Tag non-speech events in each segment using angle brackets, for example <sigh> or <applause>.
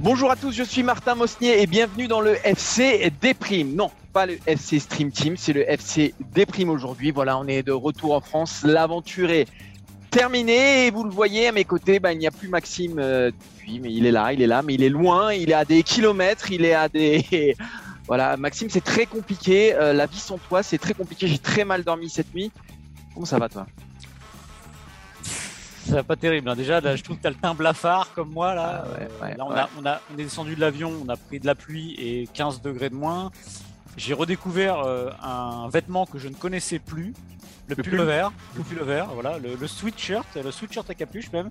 Bonjour à tous, je suis Martin Mosnier et bienvenue dans le FC Déprime. Non, pas le FC Stream Team, c'est le FC Déprime aujourd'hui. Voilà, on est de retour en France. L'aventure est terminée et vous le voyez à mes côtés, bah, il n'y a plus Maxime euh, mais il est là, il est là, mais il est loin, il est à des kilomètres, il est à des... Voilà, Maxime, c'est très compliqué. Euh, la vie sans toi, c'est très compliqué. J'ai très mal dormi cette nuit. Comment ça va toi? Ça va pas terrible. hein. Déjà, là, je trouve que tu as le teint blafard comme moi. Là, Ah ouais, ouais, là on, ouais. a, on, a, on est descendu de l'avion, on a pris de la pluie et 15 degrés de moins. J'ai redécouvert euh, un vêtement que je ne connaissais plus, le, Le pull pull. vert, le pull vert, voilà, le, le sweatshirt, le sweatshirt à capuche même.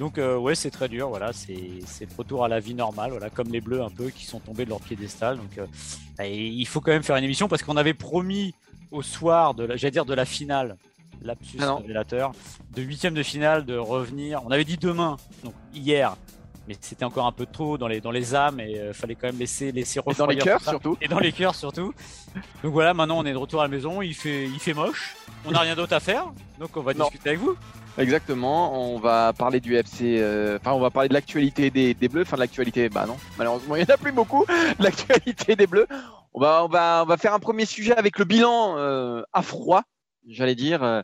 Donc euh, ouais, c'est très dur, voilà, c'est le retour à la vie normale, voilà, comme les bleus un peu qui sont tombés de leur piédestal. Donc euh, et il faut quand même faire une émission parce qu'on avait promis au soir de, la- j'allais dire de la finale, lapsus Ah révélateur, de huitième de finale de revenir. On avait dit demain, donc hier, mais c'était encore un peu tôt dans les dans les âmes et euh, fallait quand même laisser laisser Et dans les cœurs surtout. Et dans les cœurs surtout. Donc voilà, maintenant on est de retour à la maison. Il fait il fait moche. On n'a rien d'autre à faire, donc on va Non. discuter avec vous. Exactement, on va parler du FC, euh, enfin on va parler de l'actualité des, des Bleus, enfin de l'actualité, bah non, malheureusement <laughs> il n'y en a plus beaucoup, l'actualité des Bleus. On va, on, va, on va faire un premier sujet avec le bilan euh, à froid, j'allais dire, euh,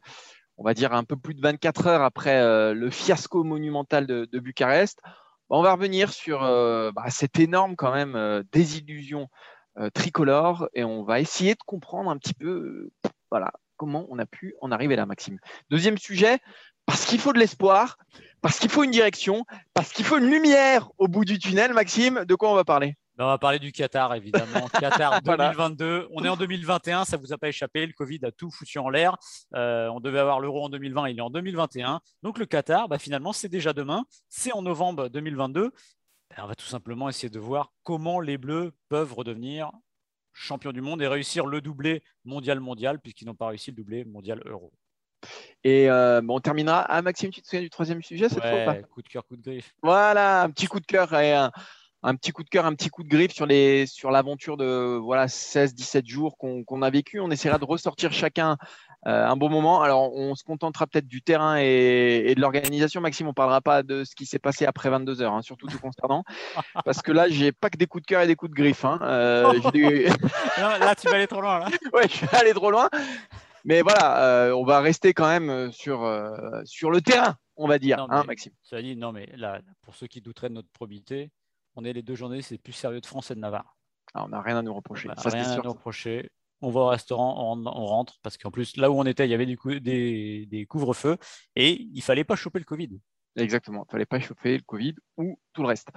on va dire un peu plus de 24 heures après euh, le fiasco monumental de, de Bucarest. Bah, on va revenir sur euh, bah, cette énorme quand même euh, désillusion tricolore et on va essayer de comprendre un petit peu voilà, comment on a pu en arriver là, Maxime. Deuxième sujet, parce qu'il faut de l'espoir, parce qu'il faut une direction, parce qu'il faut une lumière au bout du tunnel, Maxime. De quoi on va parler? Ben, on va parler du Qatar, évidemment. <laughs> Qatar Voilà. 2022. On est en 2021, ça vous a pas échappé. Le Covid a tout foutu en l'air. Euh, on devait avoir l'euro en 2020, il est en 2021. Donc le Qatar, bah, finalement, c'est déjà demain. C'est en novembre 2022. Ben, on va tout simplement essayer de voir comment les Bleus peuvent redevenir champions du monde et réussir le doublé mondial-mondial, puisqu'ils n'ont pas réussi le doublé mondial-euro. Et euh, bon, on terminera. Ah, Maxime, tu te souviens du troisième sujet cette fois ou pas? Ouais, coup de cœur, coup de griffe. Voilà, un petit coup de cœur et un, un petit coup de cœur, un petit coup de griffe sur les sur l'aventure de voilà 16-17 jours qu'on qu'on a vécu. On essaiera de ressortir chacun euh, un bon moment. Alors, on se contentera peut-être du terrain et, et de l'organisation. Maxime, on parlera pas de ce qui s'est passé après 22 heures, hein, surtout tout concernant, <laughs> parce que là, j'ai pas que des coups de cœur et des coups de griffe. Hein. Euh, <laughs> Non, là, tu vas aller trop loin. Là. ouais, je vais aller trop loin. Mais voilà, euh, on va rester quand même euh, sur, euh, sur le terrain, on va dire, Non, hein, mais- Maxime. Cela dit, non, mais là, pour ceux qui douteraient de notre probité, on est les deux journées, c'est plus sérieux de France et de Navarre. Ah, on n'a rien à nous reprocher. Ça, c'est rien à nous reprocher. On va au restaurant, on, on rentre, parce qu'en plus, là où on était, il y avait du coup, des, des couvre-feux et il fallait pas choper le Covid. Exactement. Il fallait pas chauffer le Covid ou tout le reste.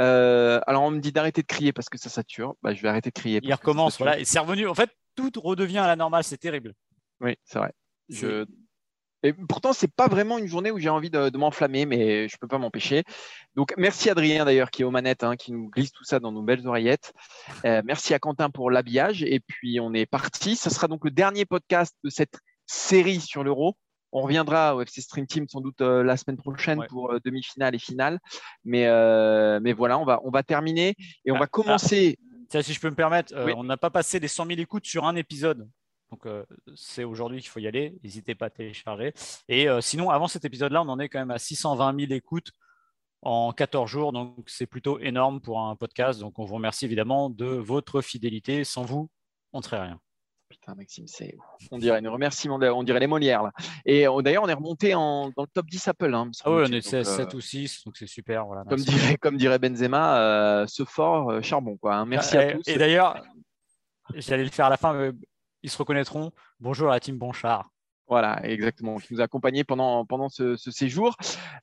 Euh, alors, on me dit d'arrêter de crier parce que ça sature. Bah, je vais arrêter de crier. Il recommence, voilà, et c'est revenu. En fait, tout redevient à la normale, c'est terrible. Oui, c'est vrai. Je... Et pourtant, c'est pas vraiment une journée où j'ai envie de, de m'enflammer, mais je peux pas m'empêcher. Donc, merci Adrien d'ailleurs qui est aux manettes, hein, qui nous glisse tout ça dans nos belles oreillettes. Euh, merci à Quentin pour l'habillage. Et puis, on est parti. Ça sera donc le dernier podcast de cette série sur l'Euro. On reviendra au FC Stream Team sans doute euh, la semaine prochaine Ouais. pour euh, demi-finale et finale. Mais, mais voilà, on va, on va terminer et on Ah, va commencer. Tiens, si je peux me permettre, Oui. on n'a pas passé les 100 000 écoutes sur un épisode. Donc, euh, c'est aujourd'hui qu'il faut y aller. N'hésitez pas à télécharger. Et euh, sinon, avant cet épisode-là, on en est quand même à 620 000 écoutes en 14 jours. Donc, c'est plutôt énorme pour un podcast. Donc, on vous remercie évidemment de votre fidélité. Sans vous, on ne serait rien. Putain, Maxime, c'est, on dirait une remerciement, on dirait les Molières là. Et euh, d'ailleurs, on est remonté en, dans le top 10 Apple. hein, Ah oui, on est Donc, euh, 7 ou 6, donc c'est super. Voilà, comme dirait, comme dirait Benzema, euh, ce fort euh, charbon quoi. hein. Merci et, à tous. Et d'ailleurs, j'allais le faire à la fin, mais ils se reconnaîtront. Bonjour à la team Bonchard. Voilà, exactement, qui nous a accompagnés pendant, pendant ce, séjour.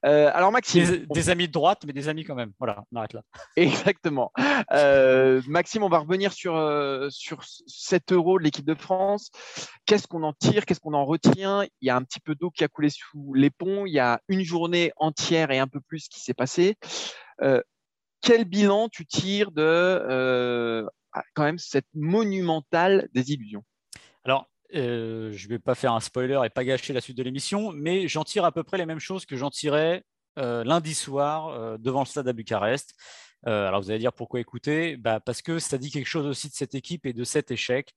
Euh, alors, Maxime. Des, amis de droite, mais des amis quand même. Voilà, on arrête là. <laughs> Exactement. Euh, Maxime, on va revenir sur, euh, sur 7 euros de l'équipe de France. Qu'est-ce qu'on en tire? Qu'est-ce qu'on en retient? Il y a un petit peu d'eau qui a coulé sous les ponts. Il y a une journée entière et un peu plus qui s'est passé. quel bilan tu tires de quand même cette monumentale désillusion? Alors, euh, je ne vais pas faire un spoiler et pas gâcher la suite de l'émission, mais j'en tire à peu près les mêmes choses que j'en tirais euh, lundi soir euh, devant le stade à Bucarest. alors vous allez dire pourquoi écouter? Bah, Parce que ça dit quelque chose aussi de cette équipe et de cet échec.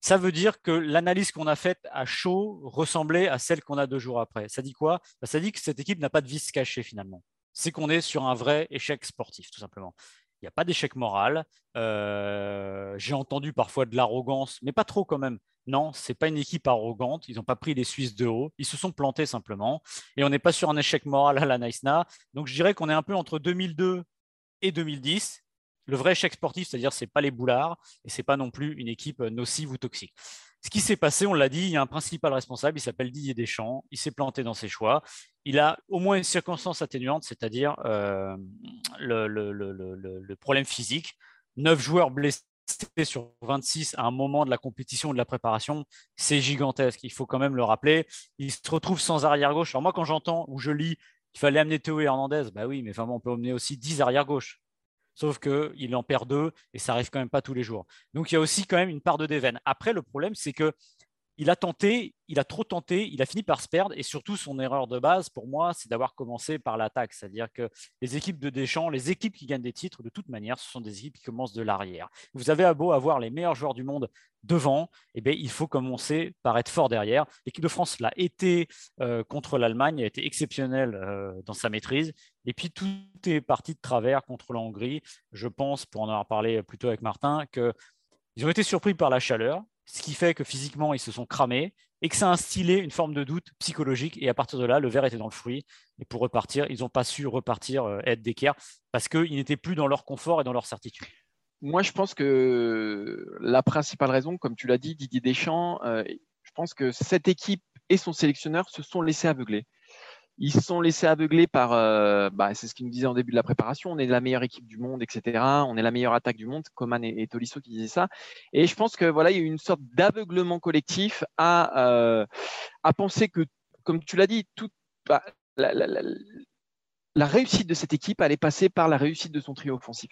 Ça veut dire que l'analyse qu'on a faite à chaud ressemblait à celle qu'on a deux jours après. Ça dit quoi? Bah, Ça dit que cette équipe n'a pas de vice caché finalement. C'est qu'on est sur un vrai échec sportif, tout simplement. Il n'y a pas d'échec moral. J'ai entendu parfois de l'arrogance, mais pas trop quand même. Non, ce n'est pas une équipe arrogante. Ils n'ont pas pris les Suisses de haut. Ils se sont plantés simplement. Et on n'est pas sur un échec moral à la Naïsna. Donc je dirais qu'on est un peu entre 2002 et 2010. Le vrai échec sportif, c'est-à-dire ce n'est pas les boulards et ce n'est pas non plus une équipe nocive ou toxique. Ce qui s'est passé, on l'a dit, il y a un principal responsable, il s'appelle Didier Deschamps, il s'est planté dans ses choix. Il a au moins une circonstance atténuante, c'est-à-dire euh, le, problème physique. Neuf joueurs blessés sur 26 à un moment de la compétition ou de la préparation, c'est gigantesque. Il faut quand même le rappeler. Il se retrouve sans arrière-gauche. Alors moi, quand j'entends ou je lis qu'il fallait amener Théo et Hernandez, bah oui, mais on peut amener aussi 10 arrière-gauche. Sauf qu'il en perd deux et ça arrive quand même pas tous les jours. Donc il y a aussi quand même une part de déveine. Après, le problème, c'est que il a tenté, il a trop tenté, il a fini par se perdre et surtout son erreur de base pour moi, c'est d'avoir commencé par l'attaque. C'est-à-dire que les équipes de Deschamps, les équipes qui gagnent des titres, de toute manière, ce sont des équipes qui commencent de l'arrière. Vous avez à beau avoir les meilleurs joueurs du monde devant, eh bien, il faut commencer par être fort derrière. L'équipe de France l'a été euh, contre l'Allemagne, a été exceptionnelle euh, dans sa maîtrise. Et puis tout est parti de travers contre la Hongrie. Je pense, pour en avoir parlé plus tôt avec Martin, qu'ils ont été surpris par la chaleur, ce qui fait que physiquement, ils se sont cramés et que ça a instillé une forme de doute psychologique. Et à partir de là, le verre était dans le fruit. Et pour repartir, ils n'ont pas su repartir, euh, être d'équerre, parce qu'ils n'étaient plus dans leur confort et dans leur certitude. Moi, je pense que la principale raison, comme tu l'as dit, Didier Deschamps, euh, je pense que cette équipe et son sélectionneur se sont laissés aveugler ils se sont laissés aveugler par, euh, bah, c'est ce qu'ils nous disaient en début de la préparation, on est la meilleure équipe du monde, etc. On est la meilleure attaque du monde, Coman et, Tolisso qui disaient ça. Et je pense que voilà, il y a eu une sorte d'aveuglement collectif à, euh, penser que, comme tu l'as dit, toute bah, la, réussite de cette équipe allait passer par la réussite de son trio offensif.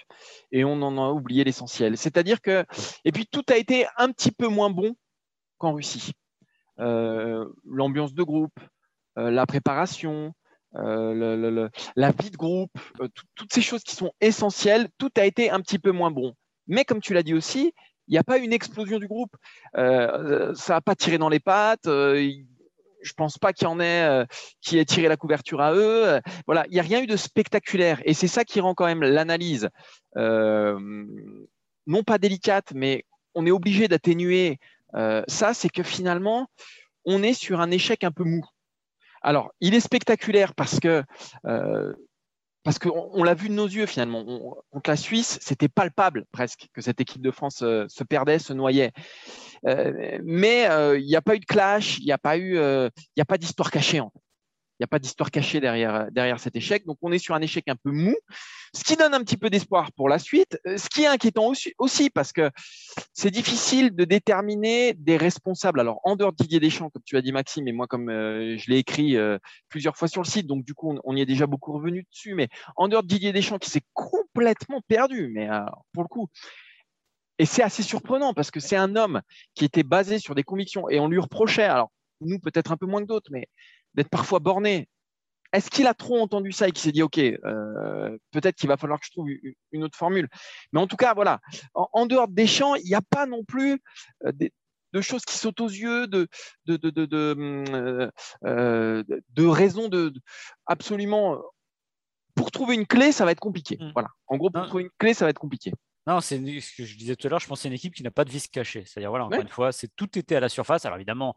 Et on en a oublié l'essentiel. C'est-à-dire que, et puis tout a été un petit peu moins bon qu'en Russie. Euh, l'ambiance de groupe, la préparation, euh, la vie de groupe, euh, toutes ces choses qui sont essentielles, tout a été un petit peu moins bon. Mais comme tu l'as dit aussi, il n'y a pas une explosion du groupe. ça n'a pas tiré dans les pattes. je ne pense pas qu'il y en ait qui ait tiré la couverture à eux. voilà, il n'y a rien eu de spectaculaire. Et c'est ça qui rend quand même l'analyse non pas délicate, mais on est obligé d'atténuer ça. C'est que finalement, on est sur un échec un peu mou. Alors, il est spectaculaire parce que euh, parce qu'on l'a vu de nos yeux finalement. contre la Suisse, c'était palpable presque que cette équipe de France euh, se perdait, se noyait. Euh, mais il n'y a pas eu de clash, il n'y a pas eu, il n'y a pas d'histoire cachée en fait. Il n'y a pas d'histoire cachée derrière, derrière cet échec. Donc, on est sur un échec un peu mou, ce qui donne un petit peu d'espoir pour la suite. Euh, ce qui est inquiétant aussi, parce que c'est difficile de déterminer des responsables. Alors, en dehors de Didier Deschamps, comme tu as dit, Maxime, et moi, comme euh, je l'ai écrit euh, plusieurs fois sur le site, donc du coup, on, y est déjà beaucoup revenu dessus. Mais en dehors de Didier Deschamps, qui s'est complètement perdu, mais pour le coup, et c'est assez surprenant parce que c'est un homme qui était basé sur des convictions et on lui reprochait, alors nous peut-être un peu moins que d'autres, mais d'être parfois borné. Est-ce qu'il a trop entendu ça et qu'il s'est dit, OK, euh, peut-être qu'il va falloir que je trouve une autre formule. Mais en tout cas, voilà, en, dehors des champs, il n'y a pas non plus euh, de choses qui sautent aux yeux, de, de, de, de, euh, raisons de, absolument. Pour trouver une clé, ça va être compliqué. Mmh. Voilà. En gros, pour trouver une clé, ça va être compliqué. Non, c'est ce que je disais tout à l'heure. Je pense que c'est une équipe qui n'a pas de vis caché. C'est-à-dire, voilà, encore une fois, c'est tout était à la surface. Alors évidemment,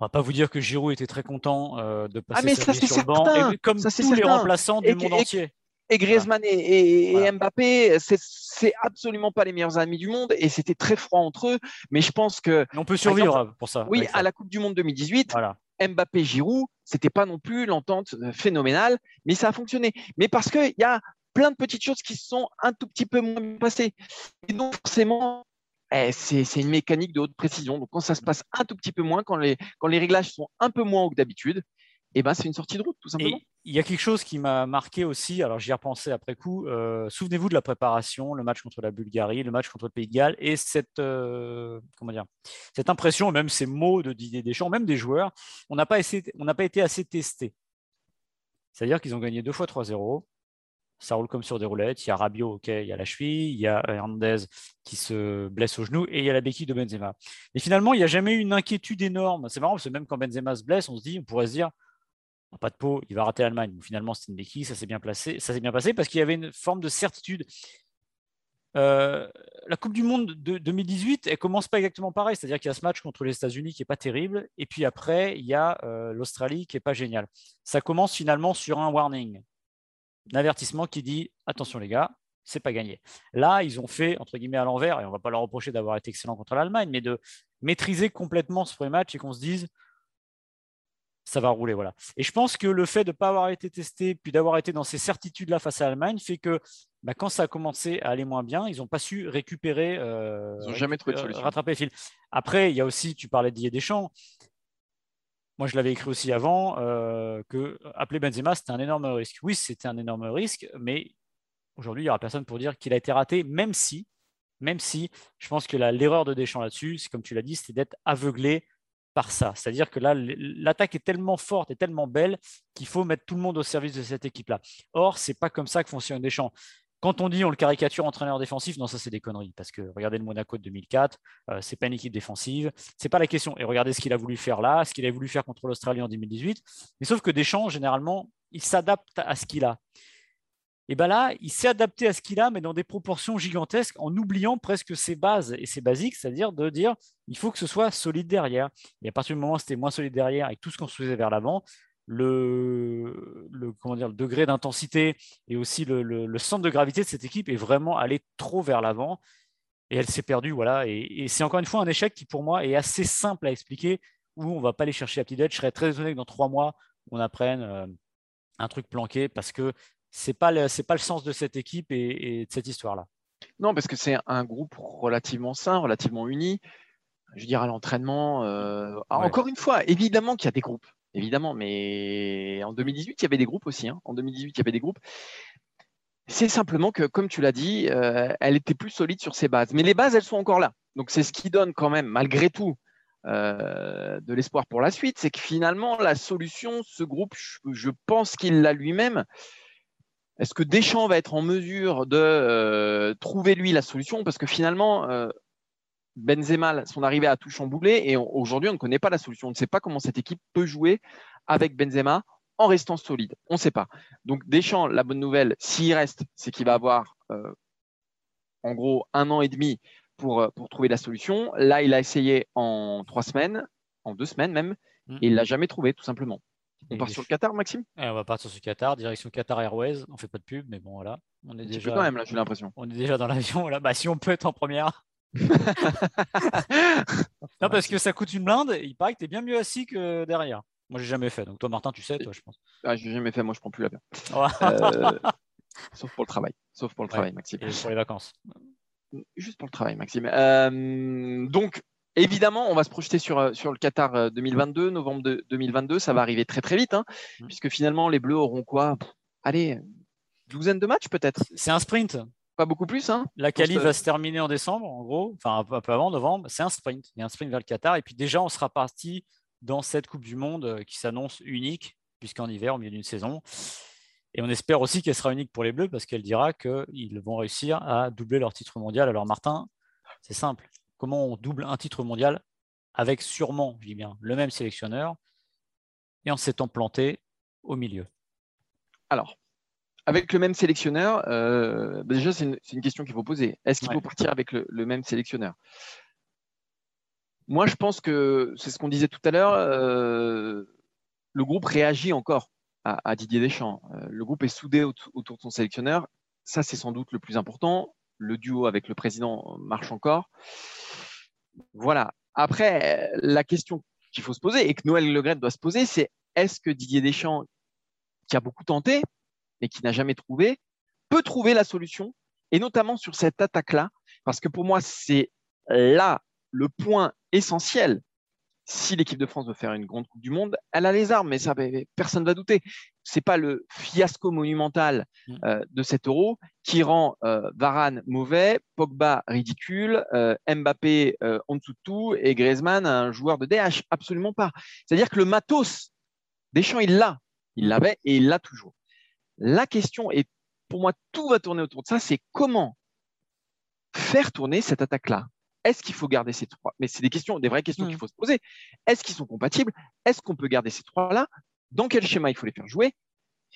on va pas vous dire que Giroud était très content euh, de passer ah mais ça, sur le banc, comme tous les remplaçants du monde entier. Et Griezmann et, Mbappé, c'est absolument pas les meilleurs amis du monde et c'était très froid entre eux. Mais je pense que. on peut survivre pour ça. Oui, à la Coupe du Monde 2018, Mbappé-Giroud, c'était pas non plus l'entente euh, phénoménale, mais ça a fonctionné. Mais parce qu'il y a plein de petites choses qui sont un tout petit peu moins passées. Et donc, forcément, c'est une mécanique de haute précision. Donc, quand ça se passe un tout petit peu moins, quand les, quand les réglages sont un peu moins hauts que d'habitude, eh ben, c'est une sortie de route, tout simplement. il y a quelque chose qui m'a marqué aussi, alors j'y ai repensé après coup. Euh, souvenez-vous de la préparation, le match contre la Bulgarie, le match contre le Pays de Galles, et cette, euh, comment dire, cette impression, même ces mots de Didier Deschamps, même des joueurs, on n'a pas, pas été assez testé. C'est-à-dire qu'ils ont gagné deux fois 3-0 ça roule comme sur des roulettes. Il y a Rabiot, ok, il y a la cheville, il y a Hernandez qui se blesse au genou et il y a la béquille de Benzema. Et finalement, il n'y a jamais eu une inquiétude énorme. C'est marrant parce que même quand Benzema se blesse, on se dit, on pourrait se dire, ah, pas de peau, il va rater l'Allemagne. Finalement, c'est une béquille, ça s'est bien placé, ça s'est bien passé parce qu'il y avait une forme de certitude. Euh, la Coupe du Monde de 2018, elle commence pas exactement pareil, c'est-à-dire qu'il y a ce match contre les États-Unis qui est pas terrible, et puis après il y a euh, l'Australie qui est pas génial. Ça commence finalement sur un warning, avertissement qui dit attention les gars, c'est pas gagné. Là, ils ont fait entre guillemets à l'envers, et on va pas leur reprocher d'avoir été excellent contre l'Allemagne, mais de maîtriser complètement ce premier match et qu'on se dise ça va rouler. Voilà. Et je pense que le fait de ne pas avoir été testé, puis d'avoir été dans ces certitudes-là face à l'Allemagne, fait que bah, quand ça a commencé à aller moins bien, ils n'ont pas su récupérer, euh, ils jamais trouvé de solution. rattraper le fil. Après, il y a aussi, tu parlais d'Ier Deschamps, moi, je l'avais écrit aussi avant, euh, que appeler Benzema, c'était un énorme risque. Oui, c'était un énorme risque, mais aujourd'hui, il n'y aura personne pour dire qu'il a été raté, même si, même si je pense que l'erreur de Deschamps là-dessus, c'est comme tu l'as dit, c'était d'être aveuglé par ça. C'est-à-dire que là, l'attaque est tellement forte et tellement belle qu'il faut mettre tout le monde au service de cette équipe-là. Or, c'est pas comme ça que fonctionne Deschamps. Quand on dit on le caricature entraîneur défensif, non, ça c'est des conneries. Parce que regardez le Monaco de 2004, euh, c'est pas une équipe défensive, c'est pas la question. Et regardez ce qu'il a voulu faire là, ce qu'il a voulu faire contre l'Australie en 2018. Mais sauf que Deschamps, généralement, il s'adapte à ce qu'il a. Et bien là, il s'est adapté à ce qu'il a, mais dans des proportions gigantesques, en oubliant presque ses bases et ses basiques, c'est-à-dire de dire il faut que ce soit solide derrière. Et à partir du moment où c'était moins solide derrière et tout ce qu'on se faisait vers l'avant, le, le, comment dire, le degré d'intensité et aussi le, centre de gravité de cette équipe est vraiment allé trop vers l'avant et elle s'est perdue. Voilà. Et, c'est encore une fois un échec qui, pour moi, est assez simple à expliquer où on ne va pas aller chercher à petit Je serais très étonné que dans trois mois, on apprenne euh, un truc planqué parce que ce n'est pas, le, pas le sens de cette équipe et, de cette histoire-là. Non, parce que c'est un groupe relativement sain, relativement uni. Je veux dire, à l'entraînement, euh, encore une fois, évidemment qu'il y a des groupes évidemment, mais en 2018, il y avait des groupes aussi. Hein. En 2018, il y avait des groupes. C'est simplement que, comme tu l'as dit, euh, elle était plus solide sur ses bases. Mais les bases, elles sont encore là. Donc, c'est ce qui donne quand même, malgré tout, euh, de l'espoir pour la suite. C'est que finalement, la solution, ce groupe, je, pense qu'il l'a lui-même. Est-ce que Deschamps va être en mesure de euh, trouver lui la solution? Parce que finalement, Benzema, son arrivée a tout chamboulé et aujourd'hui, on ne connaît pas la solution. On ne sait pas comment cette équipe peut jouer avec Benzema en restant solide. On ne sait pas. Donc, Deschamps, la bonne nouvelle, s'il reste, c'est qu'il va avoir euh, en gros un an et demi pour, euh, pour trouver la solution. Là, il a essayé en trois semaines, en deux semaines même, mm. et il ne l'a jamais trouvé, tout simplement. On part sur le Qatar, Maxime? On va partir sur le Qatar, direction Qatar Airways. On ne fait pas de pub, mais bon, voilà. On est déjà. quand même, là, j'ai l'impression. On est déjà dans l'avion. Voilà. Bah, si on peut être en première. <laughs> non, parce que ça coûte une blinde. il paraît que tu es bien mieux assis que derrière. Moi, j'ai jamais fait. Donc, toi, Martin, tu sais, toi, je pense. Ah, j'ai jamais fait. Moi, je prends plus l'avion. euh, sauf pour le travail. Sauf pour le travail, Maxime. Et pour les vacances. Juste pour le travail, Maxime. Euh, donc, évidemment, on va se projeter sur, euh, sur le Qatar 2022, euh, novembre de 2022. Ça va arriver très, très vite, hein, mm. puisque finalement, les Bleus auront quoi? Allez, douzaine de matchs peut-être? C'est un sprint. Pas beaucoup plus. Hein, la quali va se terminer en décembre, en gros, enfin un peu avant, novembre. C'est un sprint. Il y a un sprint vers le Qatar. Et puis déjà, on sera parti dans cette Coupe du Monde euh, qui s'annonce unique, puisqu'en hiver, au milieu d'une saison. Et on espère aussi qu'elle sera unique pour les Bleus, parce qu'elle dira qu'ils vont réussir à doubler leur titre mondial. Alors, Martin, c'est simple. Comment on double un titre mondial avec sûrement, je dis bien, le même sélectionneur et en s'étant planté au milieu? Alors, avec le même sélectionneur, euh, bah, déjà, c'est une, question qu'il faut poser. Est-ce qu'il faut partir avec le, même sélectionneur? Moi, je pense que c'est ce qu'on disait tout à l'heure. Euh, le groupe réagit encore à, Didier Deschamps. Euh, le groupe est soudé autour de son sélectionneur. Ça, c'est sans doute le plus important. Le duo avec le président marche encore. Voilà. Après, la question qu'il faut se poser et que Noël Le doit se poser, c'est est-ce que Didier Deschamps, qui a beaucoup tenté et qui n'a jamais trouvé, peut trouver la solution et notamment sur cette attaque-là, parce que pour moi, c'est là le point essentiel. Si l'équipe de France veut faire une grande Coupe du Monde, elle a les armes, mais ça, personne ne va douter. C'est pas le fiasco monumental mm. euh, de cet euro qui rend euh, Varane mauvais, Pogba ridicule, euh, Mbappé en dessous de tout et Griezmann un joueur de DH. Absolument pas. C'est-à-dire que le matos, Deschamps, il l'a. Il l'avait et il l'a toujours. La question est, pour moi, tout va tourner autour de ça, c'est comment faire tourner cette attaque-là? Est-ce qu'il faut garder ces trois Mais c'est des questions, des vraies questions qu'il mm. faut se poser. Est-ce qu'ils sont compatibles? Est-ce qu'on peut garder ces trois-là? Dans quel schéma il faut les faire jouer?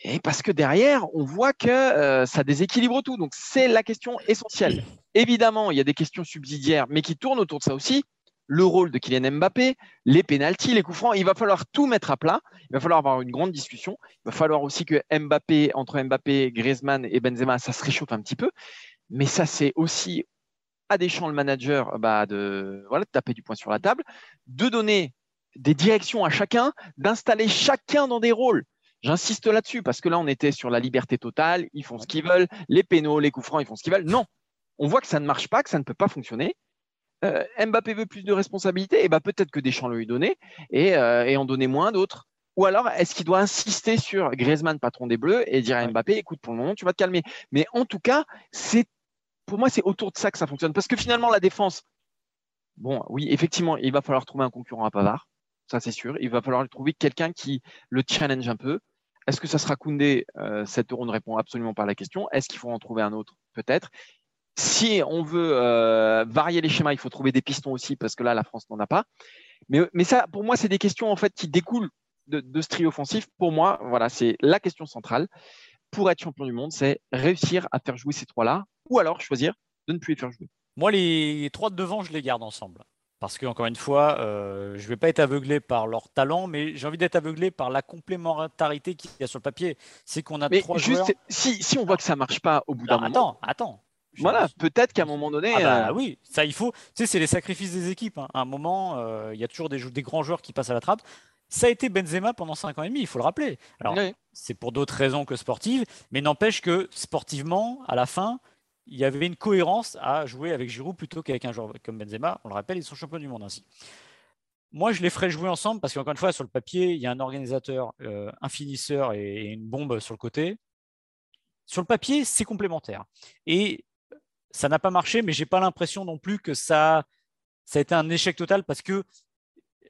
Et parce que derrière, on voit que euh, ça déséquilibre tout. Donc c'est la question essentielle. Évidemment, il y a des questions subsidiaires, mais qui tournent autour de ça aussi. Le rôle de Kylian Mbappé, les pénalties, les coups francs, il va falloir tout mettre à plat. Il va falloir avoir une grande discussion. Il va falloir aussi que Mbappé, entre Mbappé, Griezmann et Benzema, ça se réchauffe un petit peu. Mais ça, c'est aussi à Deschamps, le manager, bah, de, voilà, de taper du poing sur la table, de donner des directions à chacun, d'installer chacun dans des rôles. J'insiste là-dessus parce que là, on était sur la liberté totale, ils font ce qu'ils veulent, les pénaux, les coups francs, ils font ce qu'ils veulent. Non, on voit que ça ne marche pas, que ça ne peut pas fonctionner. Euh, Mbappé veut plus de responsabilité, et bah, peut-être que Deschamps le lui donnait et, euh, et en donnait moins d'autres. Ou alors, est-ce qu'il doit insister sur Griezmann, patron des Bleus, et dire à Mbappé, écoute, pour le moment, tu vas te calmer. Mais en tout cas, c'est pour moi, c'est autour de ça que ça fonctionne. Parce que finalement, la défense, bon, oui, effectivement, il va falloir trouver un concurrent à Pavard. Ça, c'est sûr. Il va falloir trouver quelqu'un qui le challenge un peu. Est-ce que ça sera Koundé? Euh, Cet euro ne répond absolument pas à la question. Est-ce qu'il faut en trouver un autre? Peut-être. Si on veut euh, varier les schémas, il faut trouver des pistons aussi, parce que là, la France n'en a pas. Mais, mais ça, pour moi, c'est des questions en fait qui découlent de, de ce tri offensif. Pour moi, voilà, c'est la question centrale pour être champion du monde, c'est réussir à faire jouer ces trois-là, ou alors choisir de ne plus les faire jouer. Moi, les trois de devant, je les garde ensemble. Parce que, encore une fois, euh, je ne vais pas être aveuglé par leur talent, mais j'ai envie d'être aveuglé par la complémentarité qu'il y a sur le papier. C'est qu'on a trois juste, joueurs... Si, si on voit que ça ne marche pas au bout d'un moment. Attends, attends. Voilà, peut-être qu'à un moment donné. Ah bah, euh, Oui, ça il faut. Tu sais, c'est les sacrifices des équipes. Hein. À un moment, euh, il y a toujours des, des, grands joueurs qui passent à la trappe. Ça a été Benzema pendant 5 ans et demi, il faut le rappeler. Alors, c'est pour d'autres raisons que sportives, mais n'empêche que sportivement, à la fin, il y avait une cohérence à jouer avec Giroud plutôt qu'avec un joueur comme Benzema. On le rappelle, ils sont champions du monde ainsi. Moi, je les ferais jouer ensemble parce qu'encore une fois, sur le papier, il y a un organisateur, euh, un finisseur et, une bombe sur le côté. Sur le papier, c'est complémentaire. Et ça n'a pas marché, mais j'ai pas l'impression non plus que ça, ça a été un échec total parce que